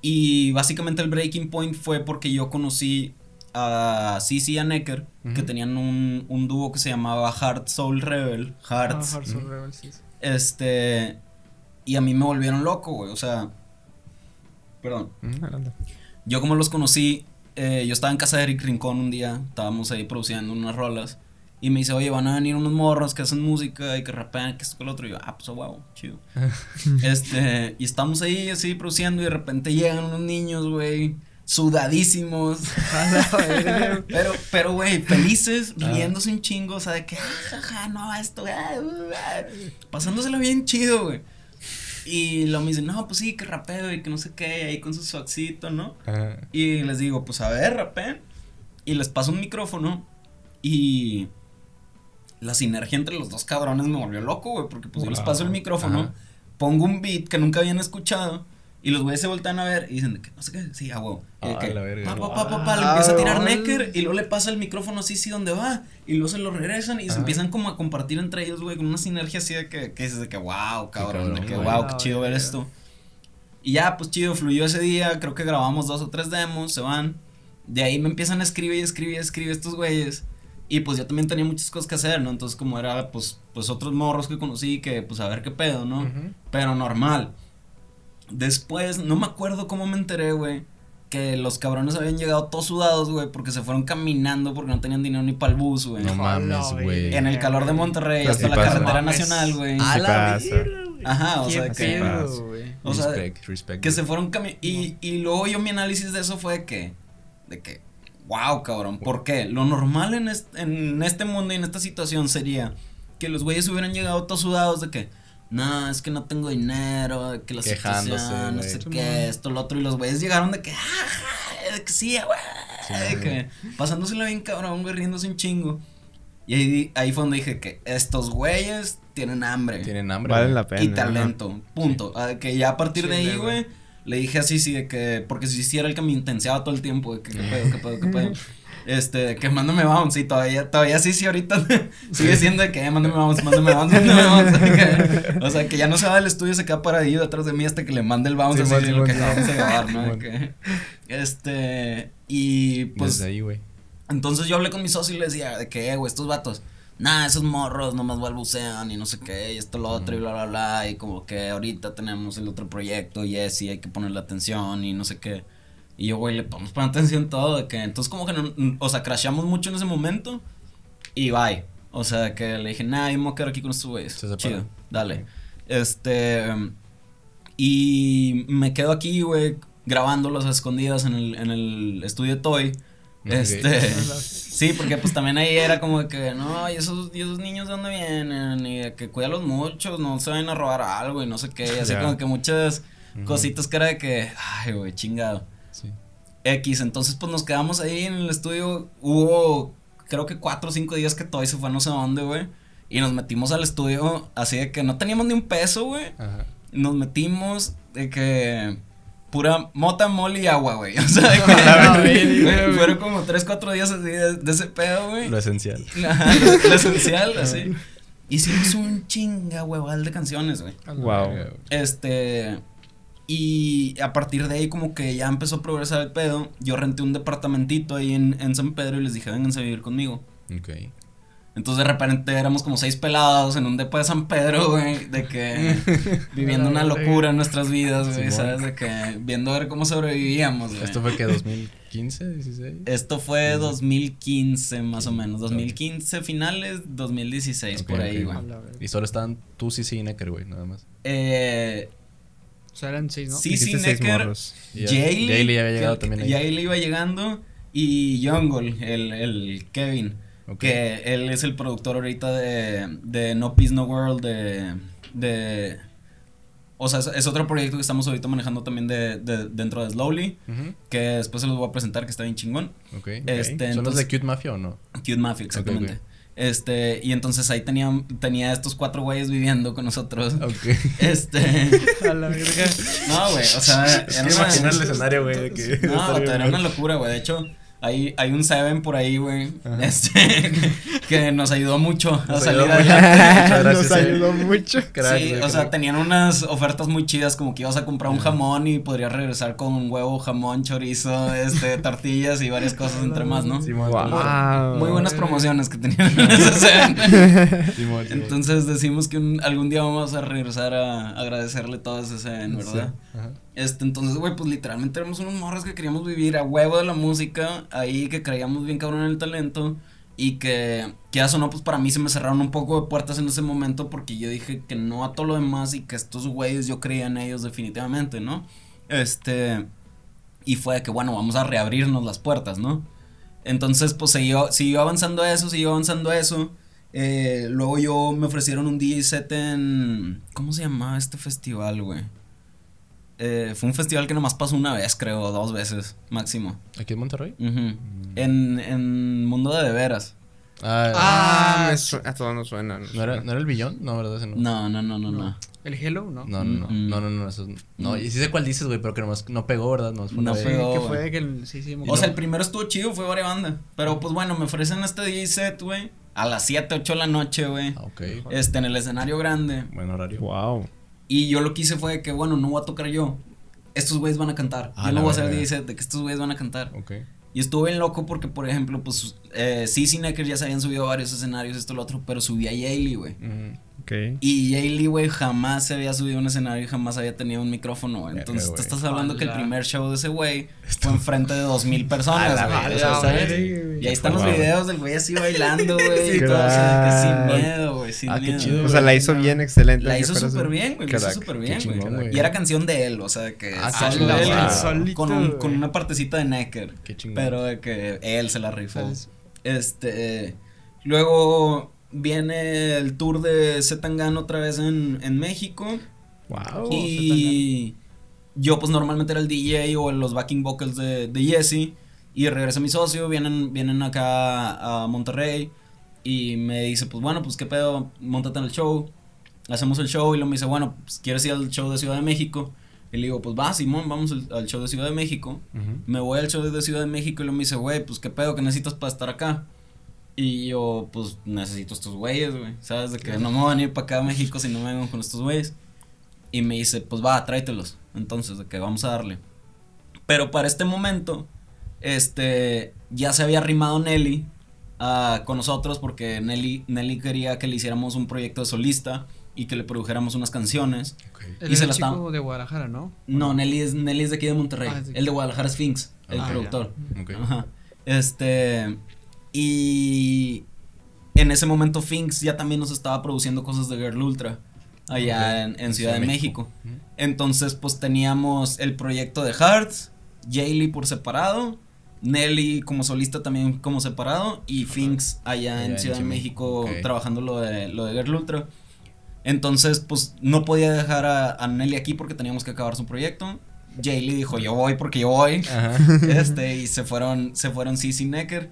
[SPEAKER 5] Y básicamente el breaking point fue porque yo conocí a Cici y a Necker, que
[SPEAKER 2] Ujú.
[SPEAKER 5] tenían un, un dúo que se llamaba Heart Soul Rebel. Hearts.
[SPEAKER 3] Ah, Hearts of Rebel, sí, sí.
[SPEAKER 5] Este. Y a mí me volvieron loco, güey. O sea. Perdón. Yo como los conocí, eh, yo estaba en casa de Eric Rincón un día, estábamos ahí produciendo unas rolas. Y me dice, oye, van a venir unos morros que hacen música y que rapean, que esto con lo otro. Y yo, ah, pues wow, chido. este, y estamos ahí así produciendo y de repente llegan unos niños, güey, sudadísimos. pero, pero, güey, felices,
[SPEAKER 2] Ah.
[SPEAKER 5] riéndose un chingo, o sea, de que, ah, jaja, no, esto, ah, uh, ah", pasándoselo bien chido, güey. Y luego me dicen, no, pues sí, que rapeo y que no sé qué, ahí con su swagcito, ¿no? Y les digo, pues a ver, rapeen. Y les paso un micrófono. Y la sinergia entre los dos cabrones me volvió loco, güey. Porque pues yo les paso el micrófono, pongo un beat que nunca habían escuchado. Y los güeyes se voltean a ver y dicen, que no sé qué, sí, a huevo. Y de
[SPEAKER 2] Ah,
[SPEAKER 5] que,
[SPEAKER 2] la verga.
[SPEAKER 5] pa, pa, pa, pa, pa, le empieza a tirar
[SPEAKER 4] Ah,
[SPEAKER 5] Necker y luego le pasa el micrófono así, sí, donde va. Y luego se lo regresan y se
[SPEAKER 2] Ajá.
[SPEAKER 5] empiezan como a compartir entre ellos, güey, con una sinergia así de que, que dices de que, wow, cabrón,
[SPEAKER 2] cabrón,
[SPEAKER 5] de que, wow, qué
[SPEAKER 3] Ah,
[SPEAKER 5] chido ver esto. Y ya, pues chido, fluyó ese día. Creo que grabamos dos o tres demos, se van. De ahí me empiezan a escribir y escribir y escribir estos güeyes. Y pues yo también tenía muchas cosas que hacer, ¿no? Entonces, como era, pues, pues otros morros que conocí, que pues a ver qué pedo, ¿no?
[SPEAKER 2] Ujú.
[SPEAKER 5] Pero normal. Después, no me acuerdo cómo me enteré, güey. Que los cabrones habían llegado todos sudados, güey, porque se fueron caminando porque no tenían dinero ni para el bus, güey.
[SPEAKER 2] No mames, güey.
[SPEAKER 5] En el calor de Monterrey, hasta la
[SPEAKER 4] pasa.
[SPEAKER 5] carretera
[SPEAKER 3] Mames.
[SPEAKER 5] nacional, güey.
[SPEAKER 2] A la.
[SPEAKER 5] Ajá, o sea, que.
[SPEAKER 3] pedo.
[SPEAKER 5] O sea,
[SPEAKER 2] respect, respect.
[SPEAKER 5] Que se fueron cami y, y luego yo mi análisis de eso fue de que, de que, wow, cabrón, ¿por qué? Lo normal en, en este mundo y en esta situación sería que los güeyes hubieran llegado todos sudados de que, no, es que no tengo dinero, de que la
[SPEAKER 2] Quejándose,
[SPEAKER 5] situación, no sé
[SPEAKER 3] Sí,
[SPEAKER 5] qué,
[SPEAKER 3] man.
[SPEAKER 5] esto, lo otro, y los güeyes llegaron de que, ah, de que sí, güey,
[SPEAKER 2] Sí,
[SPEAKER 5] de que, pasándosela bien cabrón, güey, riéndose un chingo. Y ahí, ahí fue donde dije que estos güeyes tienen hambre
[SPEAKER 2] Tienen hambre.
[SPEAKER 4] Vale
[SPEAKER 2] güey.
[SPEAKER 4] la pena.
[SPEAKER 5] y
[SPEAKER 4] ¿no?
[SPEAKER 5] talento, punto. Ah, que ya a partir
[SPEAKER 3] Sí,
[SPEAKER 5] de ahí, güey, le dije así, sí, de que, porque si sí era el que me intenseaba todo el tiempo, de que, qué pedo, qué pedo, qué pedo. Este, que mándame bounce, y todavía, todavía sí, sí, ahorita sigue siendo de que, eh, mándame bounce, mándame bounce, mándame bounce. que- o sea, que ya no se va del estudio, se queda paradillo detrás de mí hasta que le mande el bounce,
[SPEAKER 4] Sí,
[SPEAKER 5] así,
[SPEAKER 4] sí,
[SPEAKER 5] lo que acabamos de grabar, ¿no? Que, este, y pues,
[SPEAKER 2] Desde ahí, güey.
[SPEAKER 5] entonces yo hablé con mi socio y le decía de que, eh, güey, estos vatos, nah, esos morros nomás balbucean y no sé qué, y esto, lo otro, y bla, bla, bla, y como que ahorita tenemos el otro proyecto y ese, y hay que ponerle atención y no sé qué. Y yo, güey, le podemos poner atención todo, de que entonces como que, no, o sea, crashamos mucho en ese momento y bye. O sea, que le dije, nah, yo me voy a quedar aquí con estos güeyes.
[SPEAKER 2] Se.
[SPEAKER 5] Chido, dale. Este, y me quedo aquí, güey, grabándolos a escondidas en el, en el estudio Toy. Este, sí, porque pues también ahí era como que, no, y esos, y esos niños de dónde vienen, y de que cuídalos muchos, no se vayan a robar algo y no sé qué, y así
[SPEAKER 4] Ya.
[SPEAKER 5] como que muchas
[SPEAKER 2] Ujú.
[SPEAKER 5] cositas que era de que, ay, güey, chingado. X, entonces pues nos quedamos ahí en el estudio, hubo creo que cuatro o cinco días que Toy se fue a no sé dónde, güey, y nos metimos al estudio, así de que no teníamos ni un peso, güey,
[SPEAKER 2] Ajá.
[SPEAKER 5] nos metimos de que pura mota, mole y agua, güey. O sea, de que
[SPEAKER 3] La verga, güey.
[SPEAKER 5] fueron como tres, cuatro días así de, de ese pedo, güey.
[SPEAKER 2] Lo esencial.
[SPEAKER 5] Ajá, lo, lo esencial, así. Hicimos un chinga hueval de canciones, güey.
[SPEAKER 4] Wow.
[SPEAKER 5] Este. Y a partir de ahí como que ya empezó a progresar el pedo. Yo renté un departamentito ahí en, en San Pedro y les dije, vénganse a vivir conmigo.
[SPEAKER 2] Ok.
[SPEAKER 5] Entonces de repente éramos como seis pelados en un depo de San Pedro, güey, de que viviendo una locura en nuestras vidas, güey,
[SPEAKER 2] Simón.
[SPEAKER 5] ¿sabes? De que viendo a ver cómo sobrevivíamos, güey.
[SPEAKER 2] ¿Esto fue que 2015, 16?
[SPEAKER 5] Esto fue 2015 más o menos, 2015 finales, 2016
[SPEAKER 2] Ok,
[SPEAKER 5] por ahí, güey.
[SPEAKER 2] Y solo estaban tú, Cici y Necker, güey, nada más.
[SPEAKER 5] Eh,
[SPEAKER 3] O sea, eran seis, ¿no?
[SPEAKER 5] Necker, Jaylee,
[SPEAKER 2] Jaylee había
[SPEAKER 5] que-
[SPEAKER 2] llegado también ahí.
[SPEAKER 5] Jaylee iba llegando y Jungle, el, el Kevin, que él es el productor ahorita de, de No Peace No World, de, de o sea, es, otro proyecto que estamos ahorita manejando también de, de- dentro de Slowly, que después se los voy a presentar, que está bien chingón.
[SPEAKER 2] Ok.
[SPEAKER 5] Este,
[SPEAKER 2] ¿Son los
[SPEAKER 5] entonces-
[SPEAKER 2] de Cute Mafia o no?
[SPEAKER 5] Cute Mafia, exactamente. Este, y entonces ahí tenía, tenía estos cuatro güeyes viviendo con nosotros.
[SPEAKER 2] Ok.
[SPEAKER 5] Este,
[SPEAKER 3] A la verga.
[SPEAKER 5] no, güey, o sea,
[SPEAKER 2] Es
[SPEAKER 5] era
[SPEAKER 2] que
[SPEAKER 5] una-
[SPEAKER 2] el escenario, güey, de que.
[SPEAKER 5] No, era una locura, güey. De hecho, hay, hay un Seven por ahí, güey. Este, que nos ayudó mucho a
[SPEAKER 2] Nos
[SPEAKER 5] salir
[SPEAKER 2] ayudó
[SPEAKER 5] adelante.
[SPEAKER 2] Gracias,
[SPEAKER 4] Nos
[SPEAKER 2] eh.
[SPEAKER 4] ayudó mucho.
[SPEAKER 2] Crack,
[SPEAKER 5] sí, o sea, tenían unas ofertas muy chidas, como que ibas a comprar un jamón y podrías regresar con un huevo, jamón, chorizo, este, tortillas y varias cosas entre más, ¿no?
[SPEAKER 2] Simón,
[SPEAKER 4] Wow.
[SPEAKER 5] Muy buenas promociones que tenían en ese Seven.
[SPEAKER 2] Simón, Simón.
[SPEAKER 5] Entonces decimos que un- algún día vamos a regresar a agradecerle todo ese Seven, ¿verdad?
[SPEAKER 2] Sí, ajá.
[SPEAKER 5] Este, entonces, güey, pues literalmente éramos unos morros que queríamos vivir a huevo de la música, ahí que creíamos bien cabrón en el talento y que, que eso no, pues para mí se me cerraron un poco de puertas en ese momento porque yo dije que no a todo lo demás y que estos güeyes yo creía en ellos definitivamente, ¿no? Este, y fue que, bueno, vamos a reabrirnos las puertas, ¿no? Entonces, pues siguió, siguió avanzando eso, siguió avanzando eso. Eh, luego yo me ofrecieron un DJ set en... ¿Cómo se llamaba este festival, güey? Eh, fue un festival que nomás pasó una vez, creo, dos veces, máximo.
[SPEAKER 2] ¿Aquí en Monterrey?
[SPEAKER 5] Ujú. En, en Mundo de De Veras.
[SPEAKER 2] Ah,
[SPEAKER 4] Ah,
[SPEAKER 3] Ah,
[SPEAKER 4] me su- a todos nos suena.
[SPEAKER 2] ¿no, era,
[SPEAKER 4] suena.
[SPEAKER 2] ¿No era el billón? No, ¿verdad? Ese no.
[SPEAKER 5] No, no, no, no, no.
[SPEAKER 3] ¿El Hello? ¿no?
[SPEAKER 2] No, no, no,
[SPEAKER 5] Mm,
[SPEAKER 2] no, no, no, eso es- no, y sí sé cuál dices, güey, pero que nomás no pegó, ¿verdad? No, fue una
[SPEAKER 5] No
[SPEAKER 2] vez.
[SPEAKER 3] Sí, que fue que el- sí, sí,
[SPEAKER 5] O sea, el primero estuvo chido, fue varias banda. Pero pues bueno, me ofrecen este DJ set, güey. A las 7, 8 de la noche, güey.
[SPEAKER 2] Ah, ok.
[SPEAKER 5] Este, en el escenario grande.
[SPEAKER 2] Buen horario.
[SPEAKER 4] Wow.
[SPEAKER 5] Y yo lo que hice fue que, bueno, no voy a tocar yo. Estos güeyes van a cantar.
[SPEAKER 2] Ah,
[SPEAKER 5] yo no voy a hacer
[SPEAKER 2] verga.
[SPEAKER 5] DJ set de que estos güeyes van a cantar.
[SPEAKER 2] Ok.
[SPEAKER 5] Y estuve bien loco porque, por ejemplo, pues, eh, ya se habían subido a varios escenarios, esto, lo otro, pero subí a Yaley, güey.
[SPEAKER 2] Ujú.
[SPEAKER 5] Y Yaley, güey, jamás se había subido a un escenario y jamás había tenido un micrófono, güey.
[SPEAKER 2] Verga,
[SPEAKER 5] Entonces, tú estás hablando que el primer show de ese güey fue enfrente de dos mil personas,
[SPEAKER 2] A la
[SPEAKER 5] güey. Y ahí están los videos del güey así bailando, güey.
[SPEAKER 4] Sí,
[SPEAKER 5] y todo, o sea, que sin miedo, güey, sin
[SPEAKER 2] Ah, qué
[SPEAKER 5] miedo.
[SPEAKER 2] chido,
[SPEAKER 4] O sea, la hizo bien, excelente.
[SPEAKER 5] La hizo súper bien, güey. La hizo súper
[SPEAKER 2] Qué
[SPEAKER 5] bien, güey. Y era canción de él, o sea, que
[SPEAKER 2] Ah,
[SPEAKER 5] solo
[SPEAKER 2] sí,
[SPEAKER 5] él
[SPEAKER 2] wow.
[SPEAKER 3] solito,
[SPEAKER 5] con, un- con una partecita de Necker.
[SPEAKER 2] Qué chingón.
[SPEAKER 5] Pero de que él se la rifó. Este. Luego viene el tour de Zetangana otra vez en, en México.
[SPEAKER 4] Wow.
[SPEAKER 5] y yo, pues normalmente era el DJ o los backing vocals de, de Jesse. Y regresa mi socio, vienen, vienen acá a Monterrey. Y me dice, pues bueno, pues qué pedo, montate en el show. Hacemos el show y luego me dice, bueno, pues quieres ir al show de Ciudad de México. Y le digo, pues va, Simón, vamos al, al show de Ciudad de México. Me voy al show de Ciudad de México y luego me dice, güey, pues qué pedo que necesitas para estar acá. Y yo, pues necesito estos güeyes, güey. ¿Sabes? De que no me van a ir para acá a México si no me vengo con estos güeyes. Y me dice, pues va, tráetelos. Entonces, de que vamos a darle. Pero para este momento, este, ya se había arrimado Nelly ah, con nosotros porque Nelly, Nelly quería que le hiciéramos un proyecto de solista y que le produjéramos unas canciones.
[SPEAKER 2] Ok.
[SPEAKER 3] Él
[SPEAKER 5] Y se la
[SPEAKER 3] el chico de Guadalajara, ¿no?
[SPEAKER 5] No, Nelly es, Nelly es de aquí de Monterrey.
[SPEAKER 3] Ah, de aquí.
[SPEAKER 5] el de Guadalajara es Sphinx, el
[SPEAKER 2] Ah,
[SPEAKER 5] productor.
[SPEAKER 2] Ok.
[SPEAKER 5] Ajá. Este. Y. En ese momento, Finks ya también nos estaba produciendo cosas de Girl Ultra. Allá en, en Ciudad de México. Entonces, pues teníamos el proyecto de Hearts, Jaylee por separado, Nelly como solista también como separado, y Finks allá en Ciudad de México trabajando lo de, lo de Girl Ultra. Entonces, pues no podía dejar a, a Nelly aquí porque teníamos que acabar su proyecto. Jaylee dijo, yo voy porque yo voy.
[SPEAKER 2] Ajá.
[SPEAKER 5] Este, y se fueron, se fueron Sissy Necker.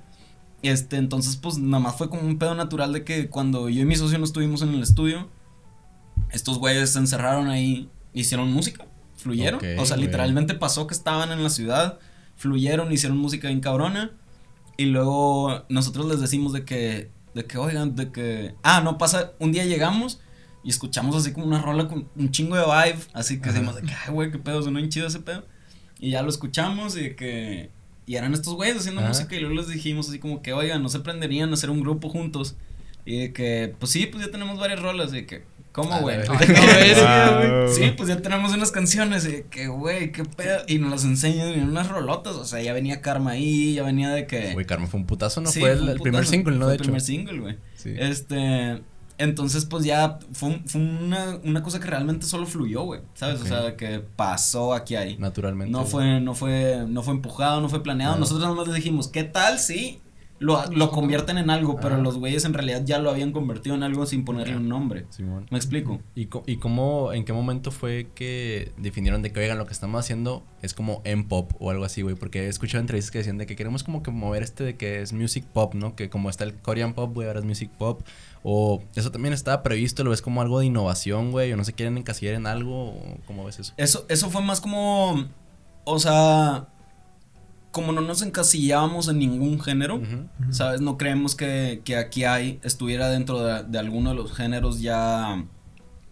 [SPEAKER 5] Este, entonces, pues nada más fue como un pedo natural de que cuando yo y mi socio no estuvimos en el estudio, estos güeyes se encerraron ahí, hicieron música, fluyeron.
[SPEAKER 2] Ok,
[SPEAKER 5] o sea,
[SPEAKER 2] güey.
[SPEAKER 5] literalmente pasó que estaban en la ciudad, fluyeron, hicieron música bien cabrona. Y luego nosotros les decimos de que, de que, oigan, de que, ah, no pasa, un día llegamos, Y escuchamos así como una rola con un chingo de vibe. Así que decimos de que, ay, güey, qué pedo, suena bien chido ese pedo. Y ya lo escuchamos y de que. Y eran estos güeyes haciendo música y luego les dijimos así como que, oigan, no se prenderían a hacer un grupo juntos. Y de que, pues sí, pues ya tenemos varias rolas. Y de que, ¿cómo, güey?
[SPEAKER 4] güey.
[SPEAKER 5] Sí, pues ya tenemos unas canciones. Y de que, güey, qué pedo. Y nos las enseñan en unas rolotas. O sea, ya venía Karma ahí, ya venía de que.
[SPEAKER 2] Güey, Carmen fue un putazo, ¿no?
[SPEAKER 5] Sí,
[SPEAKER 2] fue el, primer single, ¿no?
[SPEAKER 5] fue
[SPEAKER 2] De
[SPEAKER 5] el
[SPEAKER 2] hecho.
[SPEAKER 5] primer single, güey.
[SPEAKER 2] Sí.
[SPEAKER 5] Este, entonces pues ya fue, fue una, una cosa que realmente solo fluyó, güey, ¿sabes? O sea, que pasó aquí ahí.
[SPEAKER 2] Naturalmente.
[SPEAKER 5] No fue, no fue, no fue empujado, no fue planeado.
[SPEAKER 2] Claro.
[SPEAKER 5] Nosotros nada más les dijimos, ¿qué tal si lo, lo convierten en algo? Pero los güeyes en realidad ya lo habían convertido en algo sin ponerle un nombre.
[SPEAKER 2] Simón.
[SPEAKER 5] ¿Me explico?
[SPEAKER 2] ¿Y, co- ¿Y cómo, en qué momento fue que definieron de que, oigan, lo que estamos haciendo es como M-pop o algo así, güey? Porque he escuchado entrevistas que decían de que queremos como que mover este de que es music pop, ¿no? Que como está el Korean pop, güey, ahora es music pop. O eso también estaba previsto, lo ves como algo de innovación, güey, o no se quieren encasillar en algo, o ¿cómo ves eso?
[SPEAKER 5] Eso, eso fue más como, o sea, como no nos encasillábamos en ningún género. ¿Sabes? No creemos que, que aquí hay, estuviera dentro de, de alguno de los géneros ya,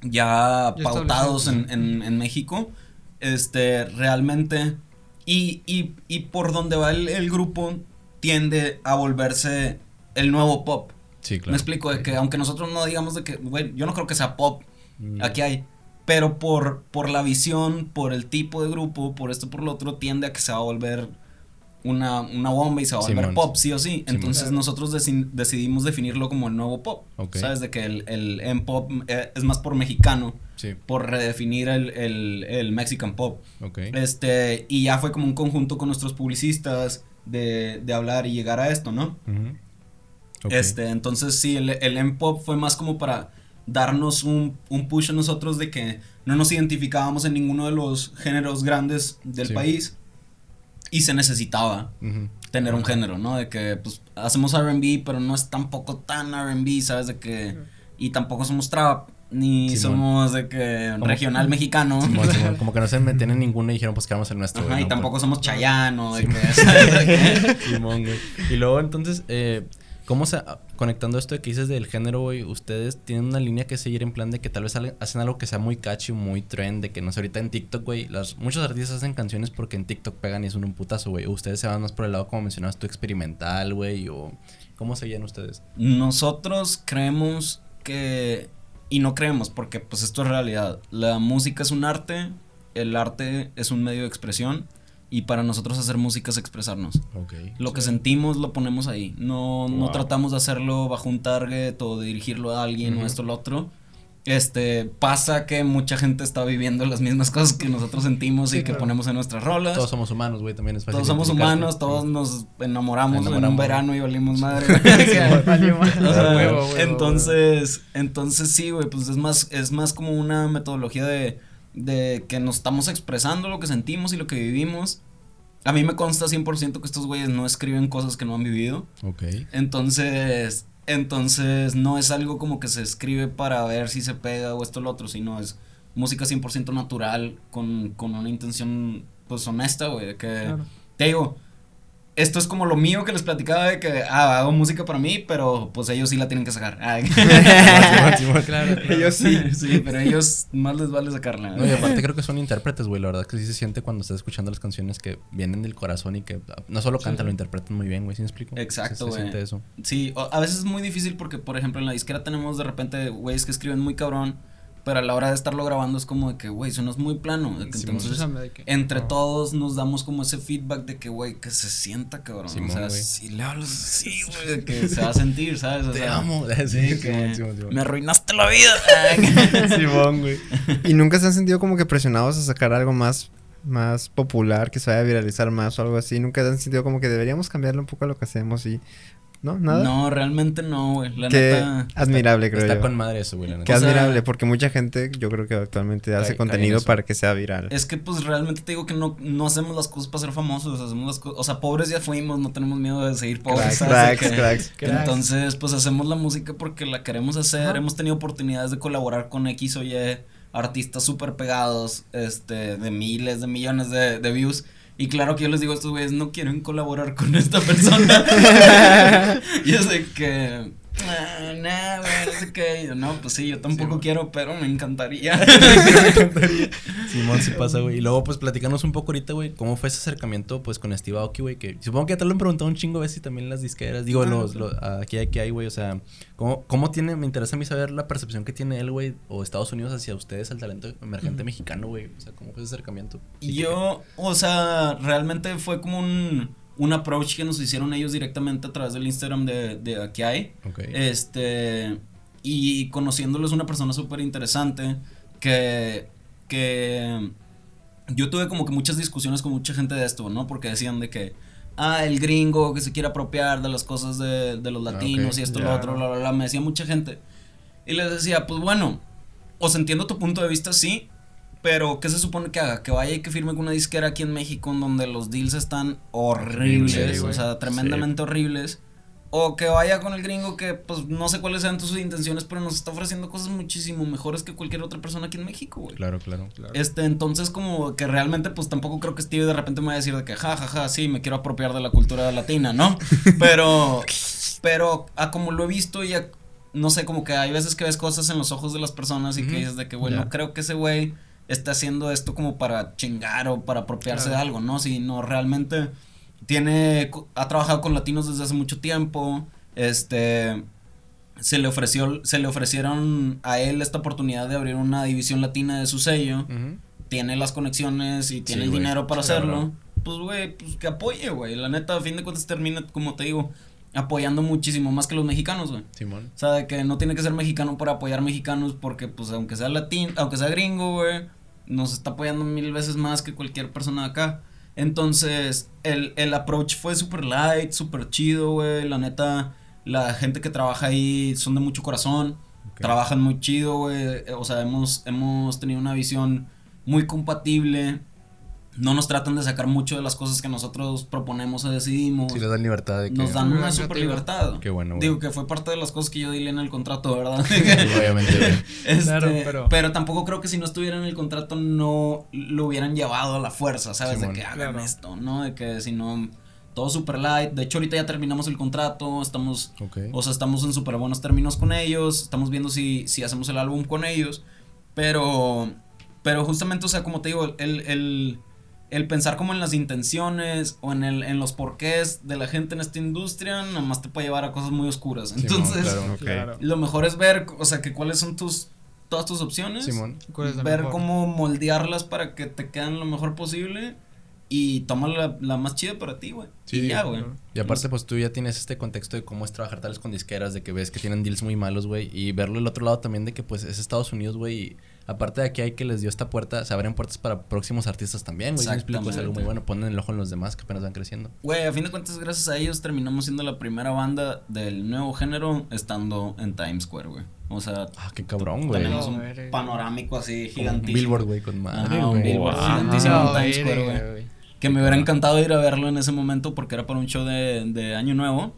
[SPEAKER 5] ya
[SPEAKER 3] Ya
[SPEAKER 5] pautados en, en, en México. Este, realmente. Y, y, y por donde va el, el grupo, tiende a volverse el nuevo pop.
[SPEAKER 2] Sí, claro.
[SPEAKER 5] Me explico, de que aunque nosotros no digamos de que, güey, yo no creo que sea pop,
[SPEAKER 2] Mm.
[SPEAKER 5] aquí hay. Pero por, por la visión, por el tipo de grupo, por esto, por lo otro, tiende a que se va a volver una, una bomba y se va a volver
[SPEAKER 2] Simón,
[SPEAKER 5] pop, sí o sí. Entonces nosotros deci- decidimos definirlo como el nuevo pop.
[SPEAKER 2] Ok.
[SPEAKER 5] ¿Sabes? De que el, el M-pop eh, es más por mexicano,
[SPEAKER 2] Sí,
[SPEAKER 5] por redefinir el, el, el Mexican pop.
[SPEAKER 2] ok.
[SPEAKER 5] Este, y ya fue como un conjunto con nuestros publicistas de, de hablar y llegar a esto, ¿no?
[SPEAKER 2] Ok.
[SPEAKER 5] Este, entonces sí, el, el M-pop fue más como para darnos un, un push a nosotros de que no nos identificábamos en ninguno de los géneros grandes del
[SPEAKER 2] Sí.
[SPEAKER 5] país y se necesitaba
[SPEAKER 2] Ujú.
[SPEAKER 5] tener un género, ¿no? De que pues hacemos R&B, pero no es tampoco tan R&B, ¿sabes? De que y tampoco somos trap ni
[SPEAKER 2] Simón.
[SPEAKER 5] somos de que
[SPEAKER 2] Como-
[SPEAKER 5] regional mexicano.
[SPEAKER 2] Simón, Simón, como que no se meten en ninguno y dijeron, pues que vamos el nuestro.
[SPEAKER 5] Ajá, y tampoco
[SPEAKER 2] Pues-
[SPEAKER 5] somos Chayano, de
[SPEAKER 2] Simón.
[SPEAKER 5] que, ¿sabes? De que-
[SPEAKER 2] Simón, güey. Y luego, entonces, eh, ¿cómo se. Conectando esto que dices del género, güey, ustedes tienen una línea que seguir en plan de que tal vez hacen algo que sea muy catchy, muy trend, de que no sé, ahorita en TikTok, güey, muchos artistas hacen canciones porque en TikTok pegan y son un putazo, güey. Ustedes se van más por el lado, como mencionabas tú, experimental, güey, o. ¿Cómo se ustedes?
[SPEAKER 5] Nosotros creemos que, y no creemos porque pues esto es realidad, la música es un arte, el arte es un medio de expresión y para nosotros hacer música es expresarnos. Lo que sentimos lo ponemos ahí, no, no tratamos de hacerlo bajo un target o de dirigirlo a alguien o esto o lo otro. Este, pasa que mucha gente está viviendo las mismas cosas que nosotros sentimos
[SPEAKER 3] Sí,
[SPEAKER 5] y que
[SPEAKER 3] claro.
[SPEAKER 5] ponemos en nuestras rolas.
[SPEAKER 2] Todos somos humanos, güey, también es fácil.
[SPEAKER 5] Todos somos humanos, todos nos enamoramos, en un verano y valimos madre. O sea, entonces, entonces sí, güey, pues es más, es más como una metodología de, de que nos estamos expresando lo que sentimos y lo que vivimos. A mí me consta 100% que estos güeyes no escriben cosas que no han vivido.
[SPEAKER 2] Ok.
[SPEAKER 5] Entonces, entonces no es algo como que se escribe para ver si se pega o esto o lo otro, sino es música 100% natural con, con una intención pues honesta, güey, que
[SPEAKER 3] Claro.
[SPEAKER 5] te digo, esto es como lo mío que les platicaba de que, ah, hago música para mí, pero pues ellos sí la tienen que sacar. Ah.
[SPEAKER 3] Claro, claro.
[SPEAKER 4] Ellos sí.
[SPEAKER 5] sí, pero ellos más les vale sacarla.
[SPEAKER 2] No, y aparte creo que son intérpretes, güey. La verdad que sí se siente cuando estás escuchando las canciones que vienen del corazón y que no solo cantan,
[SPEAKER 3] sí.
[SPEAKER 2] lo interpretan muy bien, güey. ¿Sí me explico?
[SPEAKER 5] Exacto,
[SPEAKER 2] Se- siente eso.
[SPEAKER 5] Sí, o- a veces es muy difícil porque, por ejemplo, en la disquera tenemos de repente güeyes que escriben muy cabrón, pero a la hora de estarlo grabando es como de que, güey, eso no es muy plano. de que
[SPEAKER 2] Simón.
[SPEAKER 5] entonces,
[SPEAKER 3] de que-
[SPEAKER 5] entre
[SPEAKER 2] Ah.
[SPEAKER 5] todos nos damos como ese feedback de que, güey, que se sienta cabrón.
[SPEAKER 2] Simón,
[SPEAKER 5] o sea,
[SPEAKER 2] güey.
[SPEAKER 5] si le hablas así, güey, de que se va a sentir, ¿sabes? O
[SPEAKER 2] Te
[SPEAKER 5] sea,
[SPEAKER 2] amo. Sí,
[SPEAKER 5] que
[SPEAKER 2] Simón, Simón, Simón.
[SPEAKER 5] Me arruinaste la vida.
[SPEAKER 2] Simón, güey.
[SPEAKER 4] ¿Y nunca se han sentido como que presionados a sacar algo más, más popular, que se vaya a viralizar más o algo así? ¿Nunca se han sentido como que deberíamos cambiarle un poco a lo que hacemos y... ¿No? ¿Nada?
[SPEAKER 5] No, realmente no, güey. La
[SPEAKER 4] Qué
[SPEAKER 5] neta.
[SPEAKER 4] admirable, creo
[SPEAKER 2] Está
[SPEAKER 4] yo.
[SPEAKER 2] con madre eso, güey. la
[SPEAKER 4] Qué
[SPEAKER 2] neta.
[SPEAKER 5] O sea-
[SPEAKER 4] admirable, porque mucha gente yo creo que actualmente hace contenido para que sea viral.
[SPEAKER 5] Es que pues realmente te digo que no, no hacemos las cosas para ser famosos, hacemos las cosas, o sea, pobres ya fuimos, no tenemos miedo de seguir pobres,
[SPEAKER 4] Cracks, cracks,
[SPEAKER 5] que-
[SPEAKER 4] cracks.
[SPEAKER 3] Cracks.
[SPEAKER 5] Entonces, pues hacemos la música porque la queremos hacer,
[SPEAKER 3] Ajá.
[SPEAKER 5] hemos tenido oportunidades de colaborar con X o Y artistas súper pegados, este, de miles de millones de, de views. Y claro que yo les digo a estos güeyes, no quieren colaborar con esta persona. y es que, nah, nah, güey, no sé qué. Yo, no, pues sí, yo tampoco quiero, pero me encantaría.
[SPEAKER 2] Simón, sí pasa, güey. Y luego, pues, platicanos un poco ahorita, güey, cómo fue ese acercamiento, pues, con Steve Aoki, güey, que supongo que ya te lo han preguntado un chingo veces y también las disqueras. Digo,
[SPEAKER 4] Ah,
[SPEAKER 2] los, los- aquí, aquí hay, güey, o sea, ¿cómo, ¿cómo tiene, me interesa a mí saber la percepción que tiene él, güey, o Estados Unidos hacia ustedes, al talento emergente mexicano, güey? O sea, ¿cómo fue ese acercamiento?
[SPEAKER 5] Y yo, o sea, realmente fue como un, un approach que nos hicieron ellos directamente a través del Instagram de, de Aquí hay.
[SPEAKER 2] Ok.
[SPEAKER 5] Este, y conociéndolo es una persona súper interesante que, que yo tuve como que muchas discusiones con mucha gente de esto, ¿no? Porque decían de que, ah, el gringo que se quiere apropiar de las cosas de, de los
[SPEAKER 2] Ah,
[SPEAKER 5] latinos y esto, lo
[SPEAKER 4] Claro.
[SPEAKER 5] otro, bla, bla, bla, me decía mucha gente. Y les decía, pues bueno, os entiendo tu punto de vista, sí, pero ¿qué se supone que haga? Que vaya y que firme con una disquera aquí en México en donde los deals están horribles,
[SPEAKER 2] Sí,
[SPEAKER 5] o sea, tremendamente horribles. O que vaya con el gringo que, pues, no sé cuáles sean sus intenciones, pero nos está ofreciendo cosas muchísimo mejores que cualquier otra persona aquí en México, güey.
[SPEAKER 2] Claro, claro.
[SPEAKER 5] Este, entonces como que realmente pues tampoco creo que Steve de repente me vaya a decir de que ja, ja, ja, sí, me quiero apropiar de la cultura latina, ¿no? Pero, pero a como lo he visto y a- no sé, como que hay veces que ves cosas en los ojos de las personas y que dices de que, bueno, creo que ese güey está haciendo esto como para chingar o para apropiarse
[SPEAKER 3] Claro.
[SPEAKER 5] de algo, ¿no? Si no, realmente tiene, ha trabajado con latinos desde hace mucho tiempo, este, se le ofreció, se le ofrecieron a él esta oportunidad de abrir una división latina de su sello, tiene las conexiones y tiene
[SPEAKER 2] Sí,
[SPEAKER 5] el dinero para
[SPEAKER 2] claro.
[SPEAKER 5] hacerlo, pues güey, pues que apoye, güey, la neta, a fin de cuentas termina, como te digo, apoyando muchísimo más que los mexicanos, güey.
[SPEAKER 2] Simón.
[SPEAKER 5] O sea, de que no tiene que ser mexicano para apoyar mexicanos porque, pues, aunque sea latín, aunque sea gringo, güey, nos está apoyando mil veces más que cualquier persona de acá. Entonces, el, el approach fue súper light, súper chido, güey. La neta, la gente que trabaja ahí son de mucho corazón. Trabajan muy chido, güey. O sea, hemos, hemos tenido una visión muy compatible. No nos tratan de sacar mucho de las cosas que nosotros proponemos o decidimos.
[SPEAKER 2] Sí, les dan libertad de que...
[SPEAKER 5] Nos dan una super libertad.
[SPEAKER 2] Qué bueno, güey.
[SPEAKER 5] Digo que fue parte de las cosas que yo dile en el contrato, ¿verdad?
[SPEAKER 2] Sí, obviamente.
[SPEAKER 5] Este,
[SPEAKER 3] Claro,
[SPEAKER 5] pero...
[SPEAKER 3] pero-
[SPEAKER 5] tampoco creo que si no estuviera en el contrato no lo hubieran llevado a la fuerza, ¿sabes? De que hagan
[SPEAKER 3] Claro.
[SPEAKER 5] esto, ¿no? De que si no, todo super light. De hecho, ahorita ya terminamos el contrato, estamos, o sea, estamos en súper buenos términos con ellos, estamos viendo si, si hacemos el álbum con ellos, pero, pero justamente, o sea, como te digo, el, el, el pensar como en las intenciones o en, el, en los porqués de la gente en esta industria, nada más te puede llevar a cosas muy oscuras.
[SPEAKER 2] Simón,
[SPEAKER 5] Entonces,
[SPEAKER 2] claro.
[SPEAKER 5] Lo mejor es ver, o sea, que cuáles son tus, todas tus opciones.
[SPEAKER 2] Simón.
[SPEAKER 3] ¿Cuál es la
[SPEAKER 5] ver
[SPEAKER 3] mejor?
[SPEAKER 5] cómo moldearlas para que te queden lo mejor posible y toma la, la más chida para ti, güey.
[SPEAKER 2] Sí,
[SPEAKER 5] y ya, güey.
[SPEAKER 3] claro.
[SPEAKER 2] Y aparte, pues tú ya tienes este contexto de cómo es trabajar tales con disqueras, de que ves que tienen deals muy malos, güey. Y verlo el otro lado también de que, pues, es Estados Unidos, güey. Y aparte de aquí hay que les dio esta puerta, se abren puertas para próximos artistas también, güey. Explico, es algo muy bueno. Ponen el ojo en los demás que apenas van creciendo.
[SPEAKER 5] Güey, a fin de cuentas, gracias a ellos terminamos siendo la primera banda del nuevo género estando en Times Square, güey. O sea,
[SPEAKER 2] Ah, qué cabrón, güey.
[SPEAKER 5] tenemos un panorámico así
[SPEAKER 2] Un
[SPEAKER 5] gigantísimo.
[SPEAKER 2] Billboard, güey, con madre,
[SPEAKER 5] un billboard
[SPEAKER 2] Wow.
[SPEAKER 5] gigantísimo en Times Square, güey. Que me hubiera encantado ir a verlo en ese momento porque era para un show de, de Año Nuevo.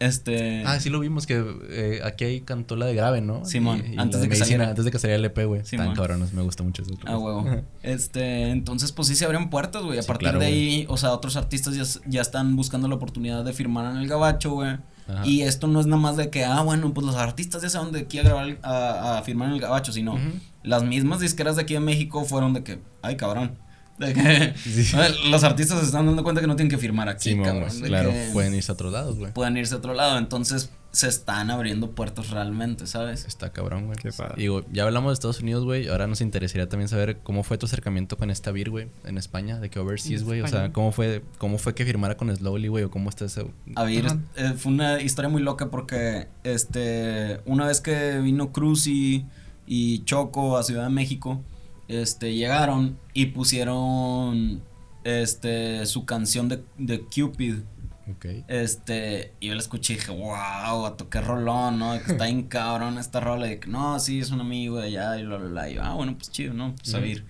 [SPEAKER 5] Este.
[SPEAKER 2] Ah, sí lo vimos que eh, aquí hay cantó la de grave, ¿no?
[SPEAKER 5] Simón,
[SPEAKER 2] Y- y
[SPEAKER 5] antes de que
[SPEAKER 2] medicina,
[SPEAKER 5] saliera.
[SPEAKER 2] Antes de que saliera el EP, güey.
[SPEAKER 5] Simón.
[SPEAKER 2] Tan cabrones, me gusta mucho eso.
[SPEAKER 5] Ah, huevo. Este, entonces, pues sí se abren puertas, güey. A
[SPEAKER 2] Sí,
[SPEAKER 5] partir
[SPEAKER 2] claro,
[SPEAKER 5] de ahí, o sea, otros artistas ya, ya están buscando la oportunidad de firmar en el gabacho, güey.
[SPEAKER 2] Ajá.
[SPEAKER 5] Y esto no es nada más de que, ah, bueno, pues los artistas ya se van de aquí a grabar, a, a firmar en el gabacho, sino las mismas disqueras de aquí en México fueron de que, ay, cabrón. De que
[SPEAKER 2] Sí.
[SPEAKER 5] los artistas se están dando cuenta que no tienen que firmar aquí,
[SPEAKER 2] Simón,
[SPEAKER 5] cabrón.
[SPEAKER 2] claro,
[SPEAKER 5] que
[SPEAKER 2] pueden irse a otros lados, güey.
[SPEAKER 5] puedan irse a otro lado. Entonces, se están abriendo puertas realmente, ¿sabes?
[SPEAKER 2] Está cabrón, güey.
[SPEAKER 4] Qué padre.
[SPEAKER 2] Digo, ya hablamos de Estados Unidos, güey. Ahora nos interesaría también saber cómo fue tu acercamiento con esta Beer, güey, en España, de que Overseas, güey. O sea, cómo fue, cómo fue que firmara con Slowly, güey, o cómo está ese.
[SPEAKER 5] A ver,
[SPEAKER 3] Ajá.
[SPEAKER 5] eh, fue una historia muy loca porque este una vez que vino Cruz y, y Choco a Ciudad de México, este llegaron y pusieron este su canción de, de Cupid.
[SPEAKER 2] Ok.
[SPEAKER 5] Este, y yo la escuché y dije, wow, a qué rolón, ¿no? Que está bien cabrón esta rola. Y que no, sí, es un amigo de allá y bla, bla, bla. Y yo, ah, bueno, pues chido, ¿no? Pues a.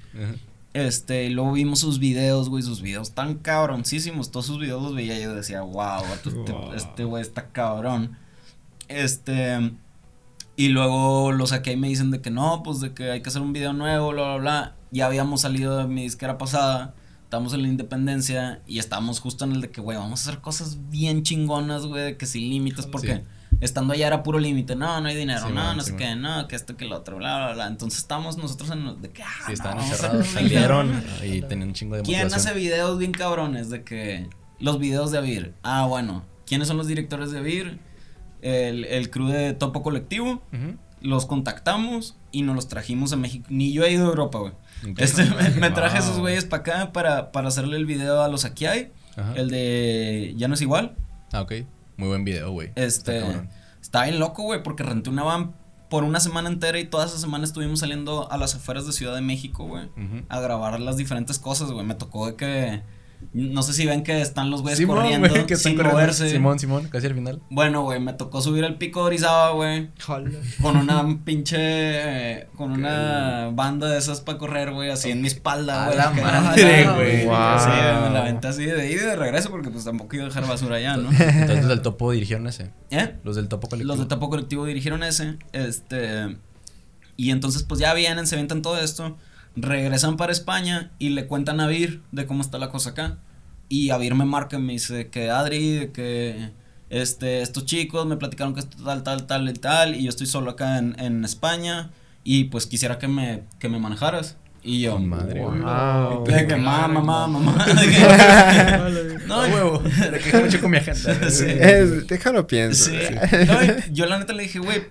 [SPEAKER 5] Este, y luego vimos sus videos, güey, sus videos tan cabroncísimos. Todos sus videos los veía y yo decía, wow, este-
[SPEAKER 4] Wow.
[SPEAKER 5] este güey está cabrón. Este, y luego lo saqué y me dicen de que no, pues de que hay que hacer un video nuevo, bla, bla, bla. Ya habíamos salido de mi disquera pasada, estábamos en la independencia y estábamos justo en el de que, güey, vamos a hacer cosas bien chingonas, güey, de que sin límites, porque
[SPEAKER 2] Sí.
[SPEAKER 5] estando allá era puro límite, no, no hay dinero,
[SPEAKER 2] Sí,
[SPEAKER 5] no,
[SPEAKER 2] man,
[SPEAKER 5] no
[SPEAKER 2] sí,
[SPEAKER 5] sé
[SPEAKER 2] man.
[SPEAKER 5] qué, no, que esto, que lo otro, bla, bla, bla. Entonces estamos nosotros en los de que, ah,
[SPEAKER 2] Sí, estaban
[SPEAKER 5] no,
[SPEAKER 2] salieron y tenían un chingo de
[SPEAKER 5] ¿Quién
[SPEAKER 2] motivación.
[SPEAKER 5] hace videos bien cabrones de que los videos de Avir? Ah, bueno, ¿quiénes son los directores de Avir? El, el crew de Topo Colectivo, los contactamos y nos los trajimos a México. Ni yo he ido a Europa, güey. Este, me, me traje
[SPEAKER 2] Wow.
[SPEAKER 5] esos güeyes para acá para, para hacerle el video a los Akiai,
[SPEAKER 2] Ajá.
[SPEAKER 5] el de Ya no es igual.
[SPEAKER 2] Ah, ok. Muy buen video, güey.
[SPEAKER 5] Este,
[SPEAKER 2] Está
[SPEAKER 5] bien loco, güey, porque renté una van por una semana entera y toda esa semana estuvimos saliendo a las afueras de Ciudad de México, güey, a grabar las diferentes cosas, güey. Me tocó de que no sé si ven que están los güeyes
[SPEAKER 2] Simón,
[SPEAKER 5] corriendo
[SPEAKER 2] que están
[SPEAKER 5] sin
[SPEAKER 2] corriendo.
[SPEAKER 5] moverse.
[SPEAKER 2] Simón, Simón, casi al final.
[SPEAKER 5] Bueno, güey, me tocó subir al pico de Orizaba, güey, con una pinche eh, con una banda de esas para correr, güey, así en mi espalda,
[SPEAKER 2] A
[SPEAKER 5] güey.
[SPEAKER 2] la madre, güey.
[SPEAKER 4] Wow.
[SPEAKER 5] Sí, me la aventé así de ida y de regreso porque pues tampoco iba a dejar basura allá, ¿no?
[SPEAKER 2] Entonces los del topo dirigieron ese.
[SPEAKER 5] ¿Eh?
[SPEAKER 2] Los del topo colectivo.
[SPEAKER 5] Los de Tapo Colectivo dirigieron ese. Este. Y entonces, pues ya vienen, se aventan todo esto. Regresan para España y le cuentan a Vir de cómo está la cosa acá. Y a Vir me marca y me dice que Adri, de que este, estos chicos me platicaron que esto tal, tal, tal y tal. Y yo estoy solo acá en, en España. Y pues quisiera que me, que me manejaras. Y yo.
[SPEAKER 2] Madre, güey.
[SPEAKER 4] Wow.
[SPEAKER 5] De que mamá, mamá, mamá. de que- no,
[SPEAKER 2] huevo. Me quejo mucho con mi agenda.
[SPEAKER 5] Sí.
[SPEAKER 4] Es- déjalo pienso.
[SPEAKER 5] Sí. No, yo la neta le dije, güey,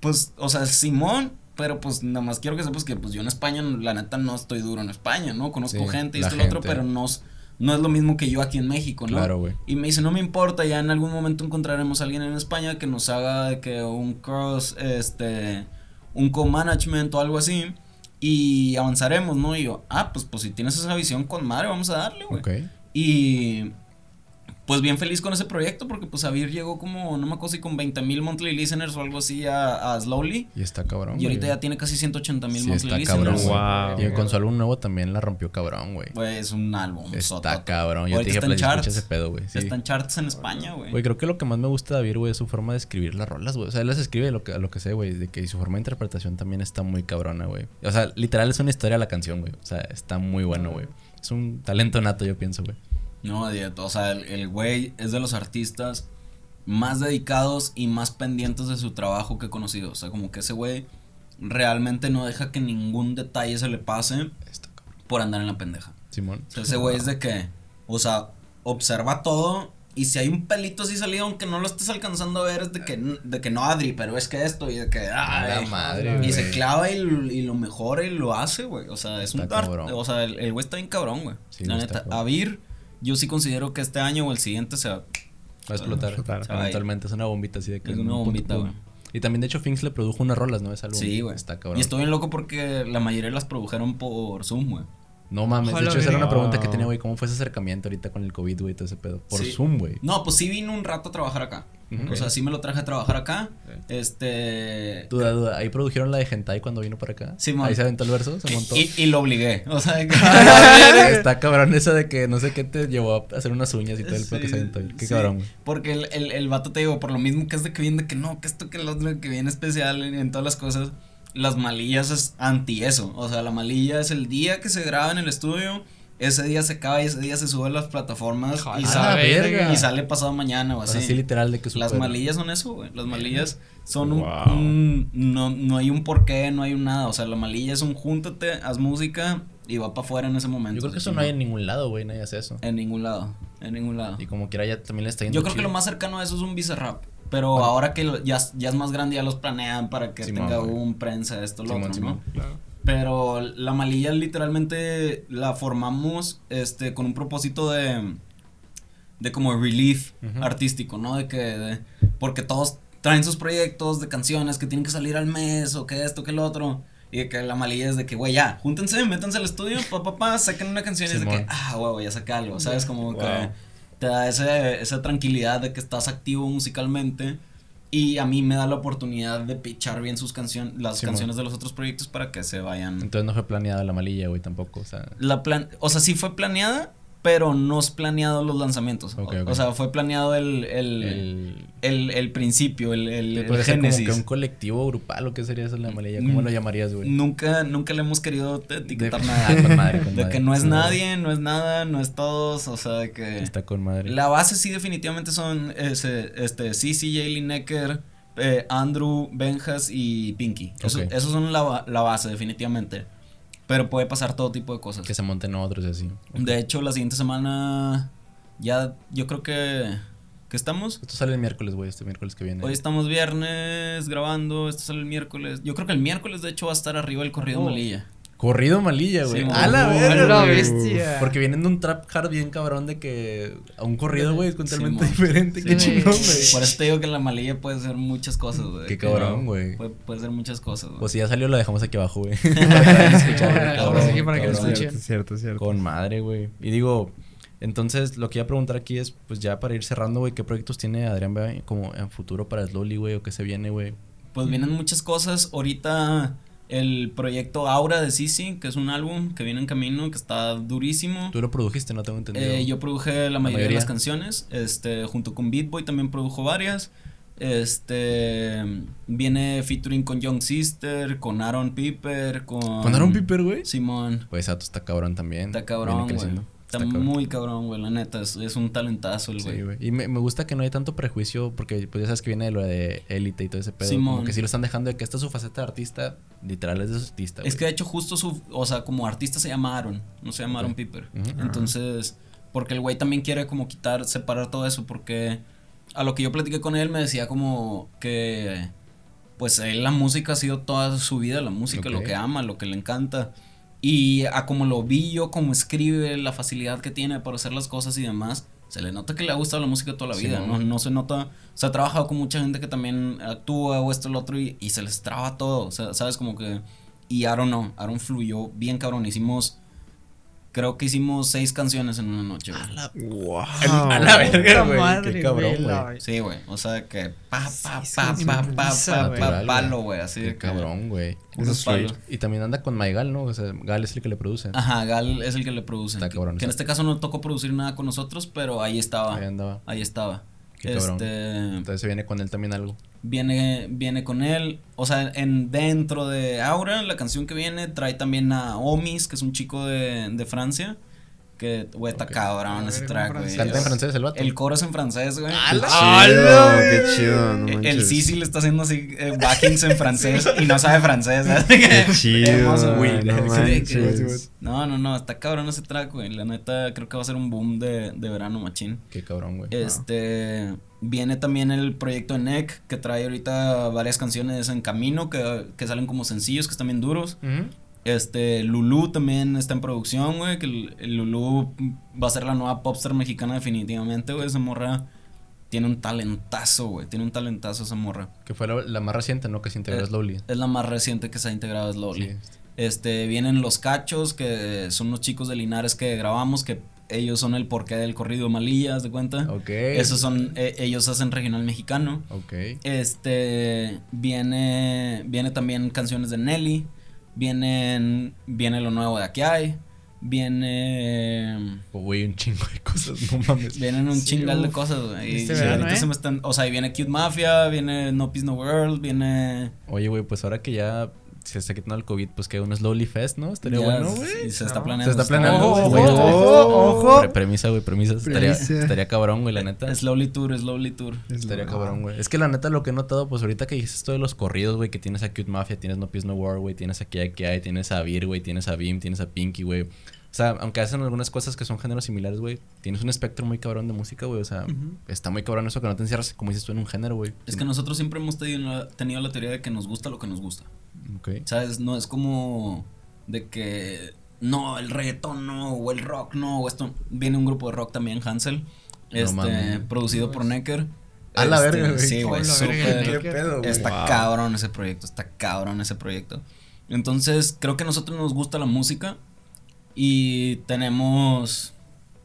[SPEAKER 5] pues, o sea, Simón, pero pues nada más quiero que sepas que pues yo en España, la neta no estoy duro en España, ¿no? Conozco
[SPEAKER 2] Sí,
[SPEAKER 5] gente y esto y lo otro, pero no, es- no es lo mismo que yo aquí en México, ¿no?
[SPEAKER 2] Claro, güey.
[SPEAKER 5] Y me dice, no me importa, ya en algún momento encontraremos a alguien en España que nos haga que un cross, este, un co-management o algo así. Y avanzaremos, ¿no? Y yo, ah, pues, pues si tienes esa visión con madre, vamos a darle, güey.
[SPEAKER 2] Ok.
[SPEAKER 5] Y pues bien feliz con ese proyecto porque pues Avir llegó como, no me acuerdo si con 20 mil monthly listeners o algo así a, a Slowly.
[SPEAKER 2] Y está cabrón.
[SPEAKER 5] Y ahorita
[SPEAKER 2] güey.
[SPEAKER 5] ya tiene casi 180 mil
[SPEAKER 2] Sí,
[SPEAKER 5] monthly
[SPEAKER 2] está cabrón,
[SPEAKER 5] listeners.
[SPEAKER 2] güey.
[SPEAKER 4] Wow.
[SPEAKER 2] Y con su álbum nuevo también la rompió cabrón, güey.
[SPEAKER 5] Güey, es un álbum.
[SPEAKER 2] Está cabrón. Yo te dije,
[SPEAKER 5] está en
[SPEAKER 2] pues,
[SPEAKER 5] charts.
[SPEAKER 2] ese pedo, güey. Sí.
[SPEAKER 5] Está en charts en España, güey.
[SPEAKER 2] Güey, creo que lo que más me gusta de David, güey, es su forma de escribir las rolas, güey. O sea, él las escribe a lo que, a lo que sé, güey. De que y su forma de interpretación también está muy cabrona, güey. O sea, literal es una historia la canción, güey. O sea, está muy bueno, güey. Es un talento nato, yo pienso, güey.
[SPEAKER 5] No, o sea, el, el güey es de los artistas más dedicados y más pendientes de su trabajo que he conocido. O sea, como que ese güey realmente no deja que ningún detalle se le pase por andar en la pendeja.
[SPEAKER 2] Simón.
[SPEAKER 5] O sea, ese güey es de que, o sea, observa todo y si hay un pelito así salido, aunque no lo estés alcanzando a ver, es de que, de que no, Adri, pero es que esto y de que,
[SPEAKER 2] A la
[SPEAKER 5] ay,
[SPEAKER 2] madre,
[SPEAKER 5] y se clava y, lo- y lo mejora y lo hace, güey. O sea, es un
[SPEAKER 2] Está
[SPEAKER 5] art-
[SPEAKER 2] cabrón.
[SPEAKER 5] o sea, el el güey está bien cabrón, güey.
[SPEAKER 2] Sí,
[SPEAKER 5] la
[SPEAKER 2] no está
[SPEAKER 5] neta. Avir, yo sí considero que este año o el siguiente se va.
[SPEAKER 2] Va a explotar.
[SPEAKER 4] explotar.
[SPEAKER 2] Eventualmente es una bombita así de que.
[SPEAKER 5] Es una bombita, güey.
[SPEAKER 2] Y también, de hecho, Finks le produjo unas rolas, ¿no? Ese álbum.
[SPEAKER 5] Sí, güey.
[SPEAKER 2] Está cabrón.
[SPEAKER 5] Y estoy bien loco porque la mayoría las produjeron por Zoom, güey.
[SPEAKER 2] No mames. De hecho, esa era una pregunta que tenía, güey. ¿Cómo fue ese acercamiento ahorita con el COVID, güey? Todo ese pedo. Por
[SPEAKER 5] Sí.
[SPEAKER 2] Zoom, güey.
[SPEAKER 5] No, pues sí vino un rato a trabajar acá. O sea, sí me lo traje a trabajar acá. Este.
[SPEAKER 2] Duda, duda. Ahí produjeron la de Hentai cuando vino para acá. Ahí se aventó el verso, se montó.
[SPEAKER 5] Y, y lo obligué. O sea, que-
[SPEAKER 2] Está cabrón eso de que no sé qué te llevó a hacer unas uñas y todo el pedo que se
[SPEAKER 5] Sí,
[SPEAKER 2] aventó. Qué
[SPEAKER 5] sí.
[SPEAKER 2] cabrón, güey.
[SPEAKER 5] Porque el, el, el vato te digo, por lo mismo que es de que viene de que no, que esto, que el otro, que viene especial en, en todas las cosas. Las malillas es anti eso. O sea, la malilla es el día que se graba en el estudio. Ese día se acaba y ese día se sube a las plataformas
[SPEAKER 3] Jala,
[SPEAKER 5] y, sale,
[SPEAKER 2] verga.
[SPEAKER 5] y sale pasado mañana o así.
[SPEAKER 2] sea, sí, literal de que
[SPEAKER 5] Las malillas son eso, güey. Las malillas son un,
[SPEAKER 4] Wow.
[SPEAKER 5] un- no, no hay un porqué, no hay un nada. O sea, la malilla es un júntate, haz música y va para afuera en ese momento.
[SPEAKER 2] Yo creo que eso no hay en ningún lado, güey. Nadie hace eso.
[SPEAKER 5] En ningún lado, en ningún lado.
[SPEAKER 2] Y como quiera ya también le está yendo
[SPEAKER 5] Yo creo que lo más cercano a eso es un Bizarrap. Pero
[SPEAKER 2] Ah.
[SPEAKER 5] ahora que lo- ya, ya es más grande, ya los planean para que
[SPEAKER 2] Simón,
[SPEAKER 5] tenga
[SPEAKER 2] güey.
[SPEAKER 5] un prensa, esto, lo
[SPEAKER 2] Simón,
[SPEAKER 5] otro,
[SPEAKER 2] Simón.
[SPEAKER 5] ¿no?
[SPEAKER 3] Claro.
[SPEAKER 5] Pero la malilla literalmente la formamos este con un propósito de de como relief artístico, ¿no? De que de- porque todos traen sus proyectos de canciones que tienen que salir al mes o que esto que el otro y de que la malilla es de que güey ya, júntense, métanse al estudio, pa pa pa, saquen una canción y es de que ah, güey, ya saqué algo, ¿sabes? Como que te da ese, esa tranquilidad de que estás activo musicalmente y a mí me da la oportunidad de pichar bien sus canciones, las canciones de los otros proyectos para que se vayan.
[SPEAKER 2] Entonces no fue planeada la malilla, güey, tampoco. O sea,
[SPEAKER 5] La plan, o sea, sí fue planeada, pero no es planeado los lanzamientos. O, sea, fue planeado el, el,
[SPEAKER 2] el.
[SPEAKER 5] el, el principio, el, el,
[SPEAKER 2] Puede ser como
[SPEAKER 5] génesis.
[SPEAKER 2] que un colectivo grupal o qué sería eso la malilla. ¿Cómo
[SPEAKER 5] Mm,
[SPEAKER 2] lo llamarías, güey?
[SPEAKER 5] Nunca, nunca le hemos querido etiquetar
[SPEAKER 2] De-
[SPEAKER 5] nada.
[SPEAKER 2] Ah, con madre, con
[SPEAKER 5] de
[SPEAKER 2] madre.
[SPEAKER 5] que no es nadie, no es nada, no es todos, o sea, de que...
[SPEAKER 2] Está con madre.
[SPEAKER 5] La base sí definitivamente son ese, este, Sisi, Jaylee Necker, eh, Andrew, Benjas y Pinky. Eso- esos son la, la base, definitivamente. Pero puede pasar todo tipo de cosas.
[SPEAKER 2] Que se monten otros y así.
[SPEAKER 5] De hecho, la siguiente semana ya yo creo que, que estamos.
[SPEAKER 2] Esto sale el miércoles, güey, este miércoles que viene.
[SPEAKER 5] Hoy estamos viernes grabando, esto sale el miércoles. Yo creo que el miércoles de hecho va a estar arriba el corrido
[SPEAKER 3] Oh.
[SPEAKER 5] Malilla.
[SPEAKER 2] Corrido malilla, güey.
[SPEAKER 5] Sí,
[SPEAKER 2] a la
[SPEAKER 5] güey.
[SPEAKER 2] verga,
[SPEAKER 3] ¡A la bestia!
[SPEAKER 2] Porque vienen de un trap hard bien cabrón de que a un corrido, güey, es totalmente
[SPEAKER 5] Sí,
[SPEAKER 2] diferente.
[SPEAKER 3] Sí,
[SPEAKER 2] Qué chingón, güey.
[SPEAKER 5] Por eso te digo que la malilla puede ser muchas cosas, güey.
[SPEAKER 2] Qué cabrón, güey.
[SPEAKER 5] Puede, puede ser muchas cosas, güey.
[SPEAKER 2] Pues si ya salió, lo dejamos aquí abajo, güey. Para que escuchar.
[SPEAKER 3] Ahora sí para que lo
[SPEAKER 2] cabrón.
[SPEAKER 3] escuchen.
[SPEAKER 4] Cierto, cierto, cierto.
[SPEAKER 2] Con madre, güey. Y digo, entonces lo que iba a preguntar aquí es, pues ya para ir cerrando, güey, ¿qué proyectos tiene Adrián Bea como en futuro para Slowly, güey? ¿O qué se viene, güey?
[SPEAKER 5] Pues vienen muchas cosas. Ahorita el proyecto Aura de Sisi, que es un álbum que viene en camino, que está durísimo.
[SPEAKER 2] Tú lo produjiste, no tengo entendido.
[SPEAKER 5] Eh, yo produje la mayoría, de
[SPEAKER 2] mayoría.
[SPEAKER 5] las canciones, este, junto con Beat Boy también produjo varias. Este viene featuring con Young Sister, con Aaron Piper, con
[SPEAKER 2] ¿Con Aaron Piper, güey?
[SPEAKER 5] Simón.
[SPEAKER 2] Pues Sato está cabrón también.
[SPEAKER 5] Está cabrón, güey. Está,
[SPEAKER 2] cabrón.
[SPEAKER 5] muy cabrón, güey, la neta, es, es un talentazo el güey.
[SPEAKER 2] Sí, güey. Y me, me gusta que no hay tanto prejuicio porque pues ya sabes que viene de lo de élite y todo ese pedo.
[SPEAKER 5] Simón.
[SPEAKER 2] Como que sí lo están dejando de que esta es su faceta de artista, literal es de su artista,
[SPEAKER 5] Es que de hecho justo su, o sea, como artista se llama Aaron, no se llama
[SPEAKER 2] Ok.
[SPEAKER 5] Aaron Piper. Entonces, porque el güey también quiere como quitar, separar todo eso, porque a lo que yo platiqué con él me decía como que, pues él la música ha sido toda su vida, la música, lo que ama, lo que le encanta. Y a como lo vi yo, como escribe, la facilidad que tiene para hacer las cosas y demás, se le nota que le ha gustado la música toda la vida. ¿no? No se nota, o sea, ha trabajado con mucha gente que también actúa o esto lo otro y, y se les traba todo, o sea, sabes, como que... Y Aaron no, Aaron fluyó bien cabrón, hicimos... Creo que hicimos seis canciones en una noche, güey.
[SPEAKER 4] Wow.
[SPEAKER 2] A la verga,
[SPEAKER 3] Puta
[SPEAKER 2] güey.
[SPEAKER 3] madre,
[SPEAKER 2] Qué cabrón,
[SPEAKER 3] güey, la-.
[SPEAKER 5] Sí, güey, o sea que pa, pa, pa,
[SPEAKER 3] sí,
[SPEAKER 5] pa, pa, pa, pa, palo, güey, así de
[SPEAKER 2] Qué cabrón, güey. Y también anda con Maigal, ¿no? O sea, Gal es el que le produce.
[SPEAKER 5] Ajá, Gal es el que le produce.
[SPEAKER 2] Está
[SPEAKER 5] que,
[SPEAKER 2] cabrón,
[SPEAKER 5] que en este caso no tocó producir nada con nosotros, pero ahí estaba.
[SPEAKER 2] Ahí andaba.
[SPEAKER 5] Ahí estaba.
[SPEAKER 2] Qué cabrón.
[SPEAKER 5] este
[SPEAKER 2] Entonces se viene con él también algo.
[SPEAKER 5] viene viene con él, o sea, en dentro de Aura, la canción que viene trae también a Omis, que es un chico de, de Francia, que güey está cabrón ese track,
[SPEAKER 3] ¿cómo
[SPEAKER 5] güey.
[SPEAKER 2] Canta en francés el vato.
[SPEAKER 5] El coro es en francés, güey.
[SPEAKER 3] ¡Hala!
[SPEAKER 4] qué chido. no
[SPEAKER 5] El. Sisi le está haciendo así eh, backings en francés y no sabe francés.
[SPEAKER 4] Qué chido.
[SPEAKER 5] Hermoso,
[SPEAKER 2] güey.
[SPEAKER 4] no.
[SPEAKER 5] No, no, no, está cabrón ese track, güey. La neta, creo que va a ser un boom de, de verano, machín.
[SPEAKER 2] Qué cabrón, güey.
[SPEAKER 5] Este. Viene también el proyecto de NEC, que trae ahorita varias canciones en camino que, que salen como sencillos, que están bien duros. Este, Lulu también está en producción, güey. Que Lulu va a ser la nueva popstar mexicana, definitivamente, güey. Esa morra tiene un talentazo, güey. Tiene un talentazo esa morra.
[SPEAKER 2] Que fue la, la más reciente, ¿no? Que se integró
[SPEAKER 5] Eh,
[SPEAKER 2] a Slowly.
[SPEAKER 5] Es la más reciente que se ha integrado a Slowly.
[SPEAKER 2] Sí.
[SPEAKER 5] Este, vienen los cachos, que son los chicos de Linares que grabamos, que ellos son el porqué del corrido Malillas, de cuenta.
[SPEAKER 2] Ok.
[SPEAKER 5] Esos son, eh, ellos hacen regional mexicano.
[SPEAKER 2] Ok.
[SPEAKER 5] Este, viene, viene también canciones de Nelly, vienen, viene lo nuevo de Aquí hay, viene,
[SPEAKER 2] Oh, Güey, un chingo de cosas, no mames.
[SPEAKER 5] vienen un
[SPEAKER 3] Sí,
[SPEAKER 5] chingal de cosas, güey. Y-
[SPEAKER 3] Este verano, ¿eh?
[SPEAKER 5] se me están, o sea, y viene Cute Mafia, viene No Peace No World, viene...
[SPEAKER 2] Oye, güey, pues ahora que ya se está quitando el COVID, pues que un Slowly Fest, ¿no? Estaría
[SPEAKER 5] ya
[SPEAKER 2] bueno,
[SPEAKER 5] se-
[SPEAKER 2] güey.
[SPEAKER 5] se está planeando.
[SPEAKER 2] Se está planeando,
[SPEAKER 3] Ojo,
[SPEAKER 2] güey.
[SPEAKER 3] ojo, ojo, ojo.
[SPEAKER 2] Pre- premisa, güey, premisa. Estaría, estaría cabrón, güey, la neta.
[SPEAKER 5] Slowly Tour, Slowly Tour.
[SPEAKER 2] Estaría cabrón, güey. Es que la neta lo que he notado, pues ahorita que dices esto de los corridos, güey, que tienes a Cute Mafia, tienes No Peace No War, güey, tienes a Kiai, tienes a Vir, güey, tienes a Bim, tienes a Pinky, güey. O sea, aunque hacen algunas cosas que son géneros similares, güey, tienes un espectro muy cabrón de música, güey. O sea, está muy cabrón eso que no te encierras, como dices tú, en un género, güey.
[SPEAKER 5] Es que nosotros siempre hemos tenido, tenido la teoría de que nos gusta lo que nos gusta.
[SPEAKER 2] Ok.
[SPEAKER 5] ¿Sabes? No es como de que no, el reggaetón no, o el rock no, o esto. Viene un grupo de rock también, Hansel. Este, producido por Necker.
[SPEAKER 2] A la
[SPEAKER 5] Este,
[SPEAKER 2] verga, güey.
[SPEAKER 5] Sí, güey, súper.
[SPEAKER 3] ¿qué
[SPEAKER 2] pedo,
[SPEAKER 5] Está
[SPEAKER 4] Wow.
[SPEAKER 5] cabrón ese proyecto, está cabrón ese proyecto. Entonces, creo que a nosotros nos gusta la música y tenemos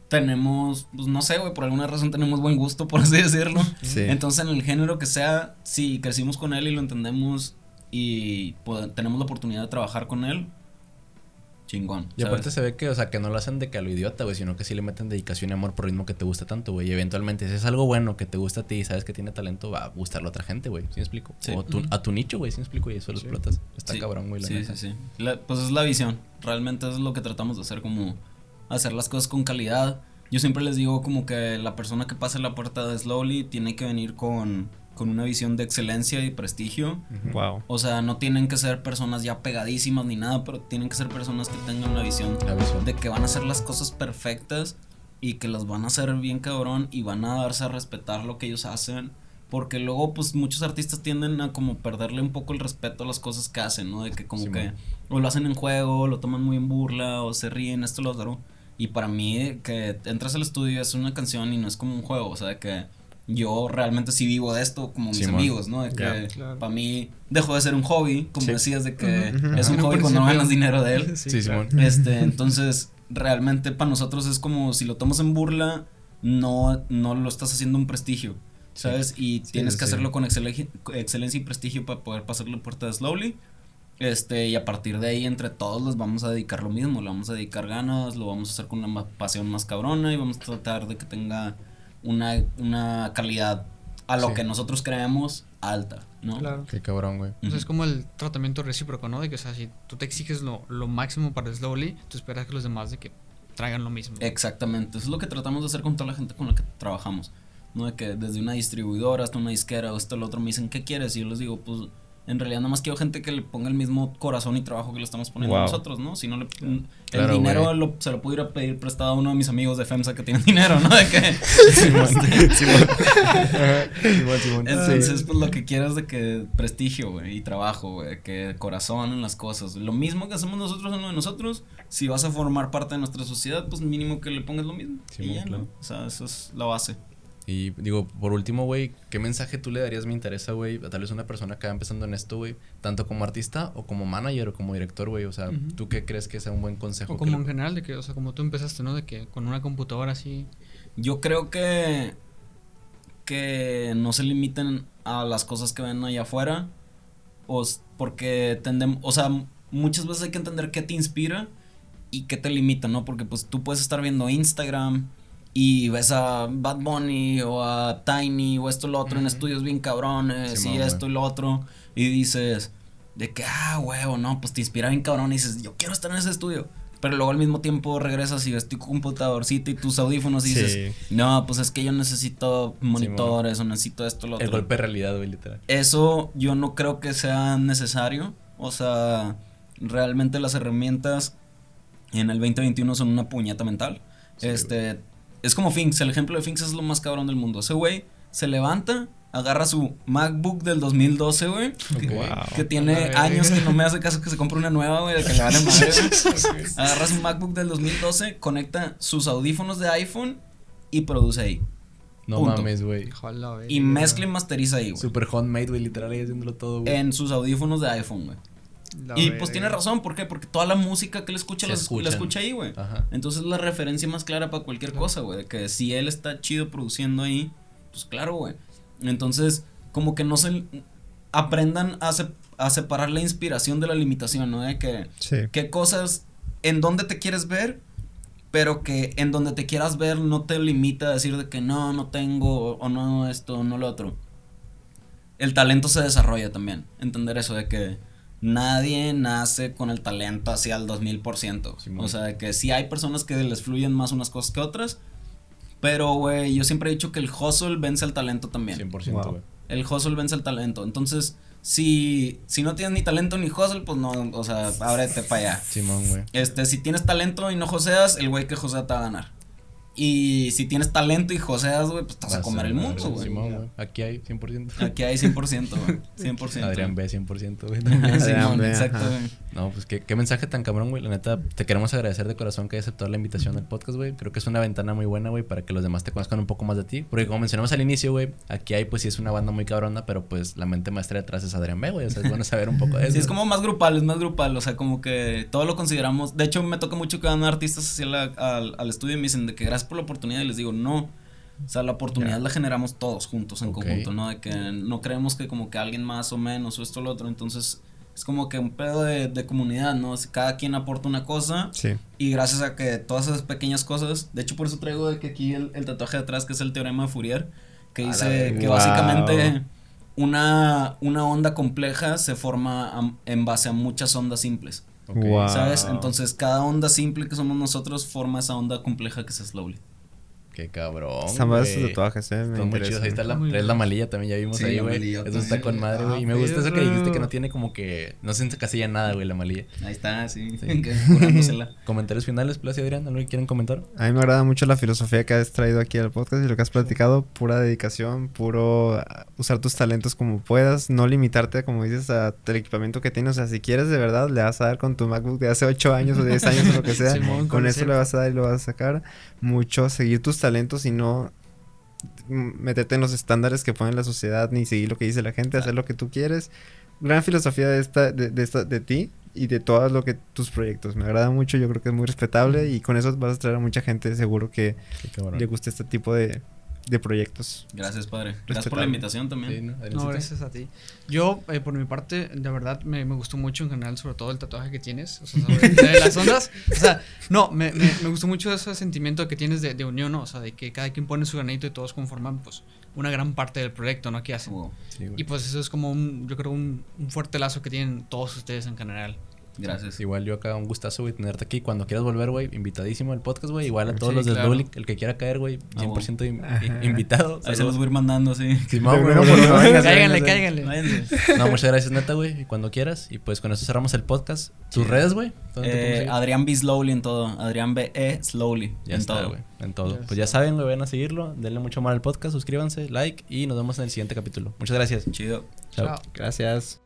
[SPEAKER 5] tenemos, pues no sé, güey, por alguna razón tenemos buen gusto, por así decirlo.
[SPEAKER 4] Sí.
[SPEAKER 5] Entonces, en el género que sea, si crecimos con él y lo entendemos y pod- tenemos la oportunidad de trabajar con él, chingón.
[SPEAKER 2] Y
[SPEAKER 5] ¿sabes?
[SPEAKER 2] aparte se ve que, o sea, que no lo hacen de que a lo idiota, güey, sino que sí le meten dedicación y amor por ritmo que te gusta tanto, güey. Y eventualmente, si es algo bueno que te gusta a ti y sabes que tiene talento, va a gustarle a otra gente, güey. ¿Sí me explico?
[SPEAKER 5] Sí.
[SPEAKER 2] O tu- a tu nicho, güey, ¿sí me explico? Y eso lo
[SPEAKER 4] Sí.
[SPEAKER 2] explotas. Está
[SPEAKER 5] Sí,
[SPEAKER 2] cabrón, güey, la
[SPEAKER 5] Sí,
[SPEAKER 2] neta.
[SPEAKER 5] sí, sí. La- pues es la visión. Realmente es lo que tratamos de hacer, como hacer las cosas con calidad. Yo siempre les digo como que la persona que pase la puerta de Slowly tiene que venir con, con una visión de excelencia y prestigio.
[SPEAKER 4] Wow.
[SPEAKER 5] O sea, no tienen que ser personas ya pegadísimas ni nada, pero tienen que ser personas que tengan una visión
[SPEAKER 2] La visión.
[SPEAKER 5] de que van a hacer las cosas perfectas y que las van a hacer bien cabrón y van a darse a respetar lo que ellos hacen. Porque luego, pues, muchos artistas tienden a como perderle un poco el respeto a las cosas que hacen, ¿no? De que como
[SPEAKER 2] Sí,
[SPEAKER 5] que
[SPEAKER 2] man.
[SPEAKER 5] o lo hacen en juego, o lo toman muy en burla, o se ríen, esto, lo otro. Y para mí, que entras al estudio es una canción y no es como un juego, o sea, de que yo realmente sí vivo de esto como mis
[SPEAKER 2] Sí,
[SPEAKER 5] amigos, ¿no? De que.
[SPEAKER 1] Claro.
[SPEAKER 5] para mí dejó de ser un hobby, como
[SPEAKER 2] Sí.
[SPEAKER 5] decías, de que es un hobby cuando no ganas dinero de él.
[SPEAKER 2] Sí,
[SPEAKER 1] claro.
[SPEAKER 5] Este, entonces, realmente para nosotros es como si lo tomas en burla, no, no lo estás haciendo un prestigio, ¿sabes? Y tienes que
[SPEAKER 4] sí.
[SPEAKER 5] hacerlo con excelencia, excelencia y prestigio para poder pasar la puerta de Slowly. Este, y a partir de ahí, entre todos, les vamos a dedicar lo mismo, le vamos a dedicar ganas, lo vamos a hacer con una pasión más cabrona y vamos a tratar de que tenga una, una calidad a lo
[SPEAKER 2] Sí.
[SPEAKER 5] que nosotros creemos alta, ¿no?
[SPEAKER 1] Claro.
[SPEAKER 2] Qué cabrón, güey.
[SPEAKER 1] O sea, es como el tratamiento recíproco, ¿no? De que, o sea, si tú te exiges lo, lo máximo para Slowly, tú esperas que los demás de que traigan lo mismo.
[SPEAKER 5] Exactamente, eso es lo que tratamos de hacer con toda la gente con la que trabajamos. No de que desde una distribuidora hasta una disquera o esto o lo otro me dicen, ¿qué quieres? Y yo les digo, pues en realidad nada más quiero gente que le ponga el mismo corazón y trabajo que le estamos poniendo
[SPEAKER 4] Wow.
[SPEAKER 5] nosotros, ¿no? Si no le. el
[SPEAKER 2] Claro,
[SPEAKER 5] dinero lo- se lo puedo ir a pedir prestado a uno de mis amigos de FEMSA que tienen dinero, ¿no? De que.
[SPEAKER 2] Simón. Simón. Simón, Simón.
[SPEAKER 5] Entonces, pues lo que quiero es de que prestigio, güey, y trabajo, güey, que corazón en las cosas. Lo mismo que hacemos nosotros en lo de nosotros, si vas a formar parte de nuestra sociedad, pues mínimo que le pongas lo mismo. Y ya,
[SPEAKER 2] claro.
[SPEAKER 5] ¿no? O sea, esa es la base.
[SPEAKER 2] Y digo, por último, güey, ¿qué mensaje tú le darías, me interesa, güey, a tal vez una persona que va empezando en esto, güey, tanto como artista o como manager o como director, güey? O sea. ¿tú qué crees que sea un buen consejo?
[SPEAKER 1] O como
[SPEAKER 2] le-
[SPEAKER 1] en general, de que, o sea, como tú empezaste, ¿no? De que con una computadora así.
[SPEAKER 5] Yo creo que que no se limiten a las cosas que ven allá afuera o s- porque tendemos, o sea, muchas veces hay que entender qué te inspira y qué te limita, ¿no? Porque pues tú puedes estar viendo Instagram y ves a Bad Bunny o a Tiny o esto lo otro en estudios bien cabrones
[SPEAKER 2] Simón,
[SPEAKER 5] y
[SPEAKER 2] güey.
[SPEAKER 5] esto y lo otro y dices de que ah, huevo, no, pues te inspira bien cabrón y dices, yo quiero estar en ese estudio. Pero luego al mismo tiempo regresas y ves tu computadorcita y tus audífonos y dices,
[SPEAKER 4] Sí.
[SPEAKER 5] no, pues es que yo necesito monitores o necesito esto, lo otro.
[SPEAKER 2] El golpe de realidad, güey, literal.
[SPEAKER 5] Eso yo no creo que sea necesario. O sea, realmente las herramientas en el 2021 son una puñeta mental.
[SPEAKER 2] Sí,
[SPEAKER 5] este, es como Finks, el ejemplo de Finks es lo más cabrón del mundo. Ese güey se levanta, agarra su MacBook del 2012, güey. Que.
[SPEAKER 4] Wow.
[SPEAKER 5] que tiene años que no me hace caso que se compre una nueva, güey, de que le vale madre, güey. Agarra su MacBook del 2012, conecta sus audífonos de iPhone y produce ahí.
[SPEAKER 2] No
[SPEAKER 5] Punto.
[SPEAKER 2] mames, güey.
[SPEAKER 5] Y mezcla y masteriza ahí, güey.
[SPEAKER 2] Super homemade, güey, literal, ahí haciéndolo todo, güey.
[SPEAKER 5] En sus audífonos de iPhone, güey.
[SPEAKER 1] La
[SPEAKER 5] Y
[SPEAKER 1] verga.
[SPEAKER 5] pues tiene razón, ¿por qué? Porque toda la música que él escucha, la, escu- la
[SPEAKER 2] escuchan.
[SPEAKER 5] escucha ahí, güey.
[SPEAKER 2] Ajá.
[SPEAKER 5] Entonces la referencia más clara para cualquier cosa, güey. de Que si él está chido produciendo ahí, pues claro, güey. Entonces, como que no se aprendan a, se- a separar la inspiración de la limitación, ¿no? De que
[SPEAKER 4] Sí.
[SPEAKER 5] qué cosas, en dónde te quieres ver, pero que en donde te quieras ver no te limita a decir de que no, no tengo, o no esto, no lo otro. El talento se desarrolla también. Entender eso de que nadie nace con el talento hacia el 2000%.
[SPEAKER 2] Simón.
[SPEAKER 5] o sea, de que sí hay personas que les fluyen más unas cosas que otras. Pero, güey, yo siempre he dicho que el hustle vence al talento también.
[SPEAKER 2] 100%,
[SPEAKER 4] Wow.
[SPEAKER 2] güey.
[SPEAKER 5] El hustle vence al talento. Entonces, si, si no tienes ni talento ni hustle, pues no, o sea, ábrete para allá.
[SPEAKER 2] Simón, güey.
[SPEAKER 5] Este, si tienes talento y no joseas, el güey que josea te va a ganar. Y si tienes talento y joseas, güey, pues te vas a comer el mundo, güey.
[SPEAKER 2] Simón. Aquí hay 100%.
[SPEAKER 5] Aquí hay 100%, güey. 100%.
[SPEAKER 2] Adrián B, 100%, güey.
[SPEAKER 5] Simón,
[SPEAKER 4] B,
[SPEAKER 5] exacto, güey.
[SPEAKER 2] No, pues qué, qué mensaje tan cabrón, güey. La neta, te queremos agradecer de corazón que hayas aceptado la invitación al podcast, güey. Creo que es una ventana muy buena, güey, para que los demás te conozcan un poco más de ti. Porque como mencionamos al inicio, güey, aquí hay, pues sí es una banda muy cabrona, pero pues la mente maestra detrás es Adrián B, güey. O sea, es bueno saber un poco de eso.
[SPEAKER 5] Sí, es como más grupal, es más grupal, o sea, como que todo lo consideramos. De hecho, me toca mucho que van artistas la- al, al estudio y me dicen de que gracias por la oportunidad y les digo, no. O sea, la oportunidad
[SPEAKER 2] Ya.
[SPEAKER 5] la generamos todos juntos en
[SPEAKER 2] Ok.
[SPEAKER 5] conjunto, ¿no? De que no creemos que como que alguien más o menos o esto o lo otro. Entonces, es como que un pedo de, de comunidad, ¿no? Cada quien aporta una cosa
[SPEAKER 4] Sí.
[SPEAKER 5] y gracias a que todas esas pequeñas cosas, de hecho por eso traigo de que aquí el, el tatuaje de atrás que es el teorema de Fourier, que
[SPEAKER 2] A
[SPEAKER 5] dice que
[SPEAKER 4] Wow.
[SPEAKER 5] básicamente una, una onda compleja se forma am- en base a muchas ondas simples,
[SPEAKER 4] Wow.
[SPEAKER 5] ¿sabes? Entonces cada onda simple que somos nosotros forma esa onda compleja que es Slowly.
[SPEAKER 2] Qué cabrón.
[SPEAKER 4] Están más
[SPEAKER 2] güey.
[SPEAKER 4] tatuajes, eh.
[SPEAKER 2] Están muy chidos. Ahí está la, traes malilla también, ya vimos
[SPEAKER 5] Sí,
[SPEAKER 2] ahí, güey. Eso está con madre, güey.
[SPEAKER 3] Ah,
[SPEAKER 2] Y me gusta eso que dijiste que no tiene como que. No se encasilla en nada, güey, la malilla.
[SPEAKER 5] Ahí está, sí.
[SPEAKER 2] Sí. Comentarios finales, Plas y Adrián, ¿algo que quieren comentar?
[SPEAKER 4] A mí me agrada mucho la filosofía que has traído aquí al podcast y lo que has platicado. Pura dedicación, puro ah, usar tus talentos como puedas. No limitarte, como dices, a el equipamiento que tienes. O sea, si quieres de verdad, le vas a dar con tu MacBook de hace 8 años o 10 años o lo que sea.
[SPEAKER 3] Simón,
[SPEAKER 4] con
[SPEAKER 3] con
[SPEAKER 4] eso le vas a dar y lo vas a sacar. Mucho, seguir tus talentos y no meterte en los estándares que pone la sociedad ni seguir lo que dice la gente, hacer lo que tú quieres. Gran filosofía de esta, de, de esta, de ti y de todos lo que tus proyectos. Me agrada mucho, yo creo que es muy respetable y con eso vas a traer a mucha gente seguro que le guste este tipo de, de proyectos.
[SPEAKER 5] Gracias, padre. Gracias por la invitación también.
[SPEAKER 2] Sí, ¿no?
[SPEAKER 3] Gracias a ti. Yo, eh, por mi parte, de verdad me, me gustó mucho en general, sobre todo el tatuaje que tienes. O sea, sobre de las ondas. O sea, no, me, me, me gustó mucho ese sentimiento que tienes de, de unión, ¿no? O sea, de que cada quien pone su granito y todos conforman, pues, una gran parte del proyecto, ¿no? Que hacen.
[SPEAKER 5] Wow.
[SPEAKER 2] Sí, güey.
[SPEAKER 3] Y pues eso es como un, yo creo, un, un fuerte lazo que tienen todos ustedes en general.
[SPEAKER 5] Gracias.
[SPEAKER 2] Igual yo acá un gustazo, güey, tenerte aquí. Cuando quieras volver, güey, invitadísimo al podcast, güey. Igual a todos
[SPEAKER 3] Sí,
[SPEAKER 2] los de
[SPEAKER 3] claro.
[SPEAKER 2] Slowly, el que quiera caer, güey,
[SPEAKER 5] Ah,
[SPEAKER 2] 100% in-
[SPEAKER 4] Ajá.
[SPEAKER 2] invitado.
[SPEAKER 5] Ahí se los voy a ir mandando, sí.
[SPEAKER 2] No,
[SPEAKER 4] bueno,
[SPEAKER 3] cáiganle, cáiganle.
[SPEAKER 2] No, muchas gracias, neta, güey. Y cuando quieras. Y pues con eso cerramos el podcast. ¿Tus
[SPEAKER 5] Sí.
[SPEAKER 2] redes, güey? ¿Dónde te podemos
[SPEAKER 5] Eh? Adrián B. Slowly en todo. Adrián B. E. Slowly.
[SPEAKER 2] Ya
[SPEAKER 5] en
[SPEAKER 2] está,
[SPEAKER 5] todo.
[SPEAKER 2] güey. En todo.
[SPEAKER 3] Ya
[SPEAKER 2] pues ya saben, güey, ven a seguirlo. Denle mucho amor al podcast, suscríbanse, like y nos vemos en el siguiente capítulo. Muchas gracias.
[SPEAKER 5] Chido.
[SPEAKER 2] Chao.
[SPEAKER 3] Chao.
[SPEAKER 4] Gracias.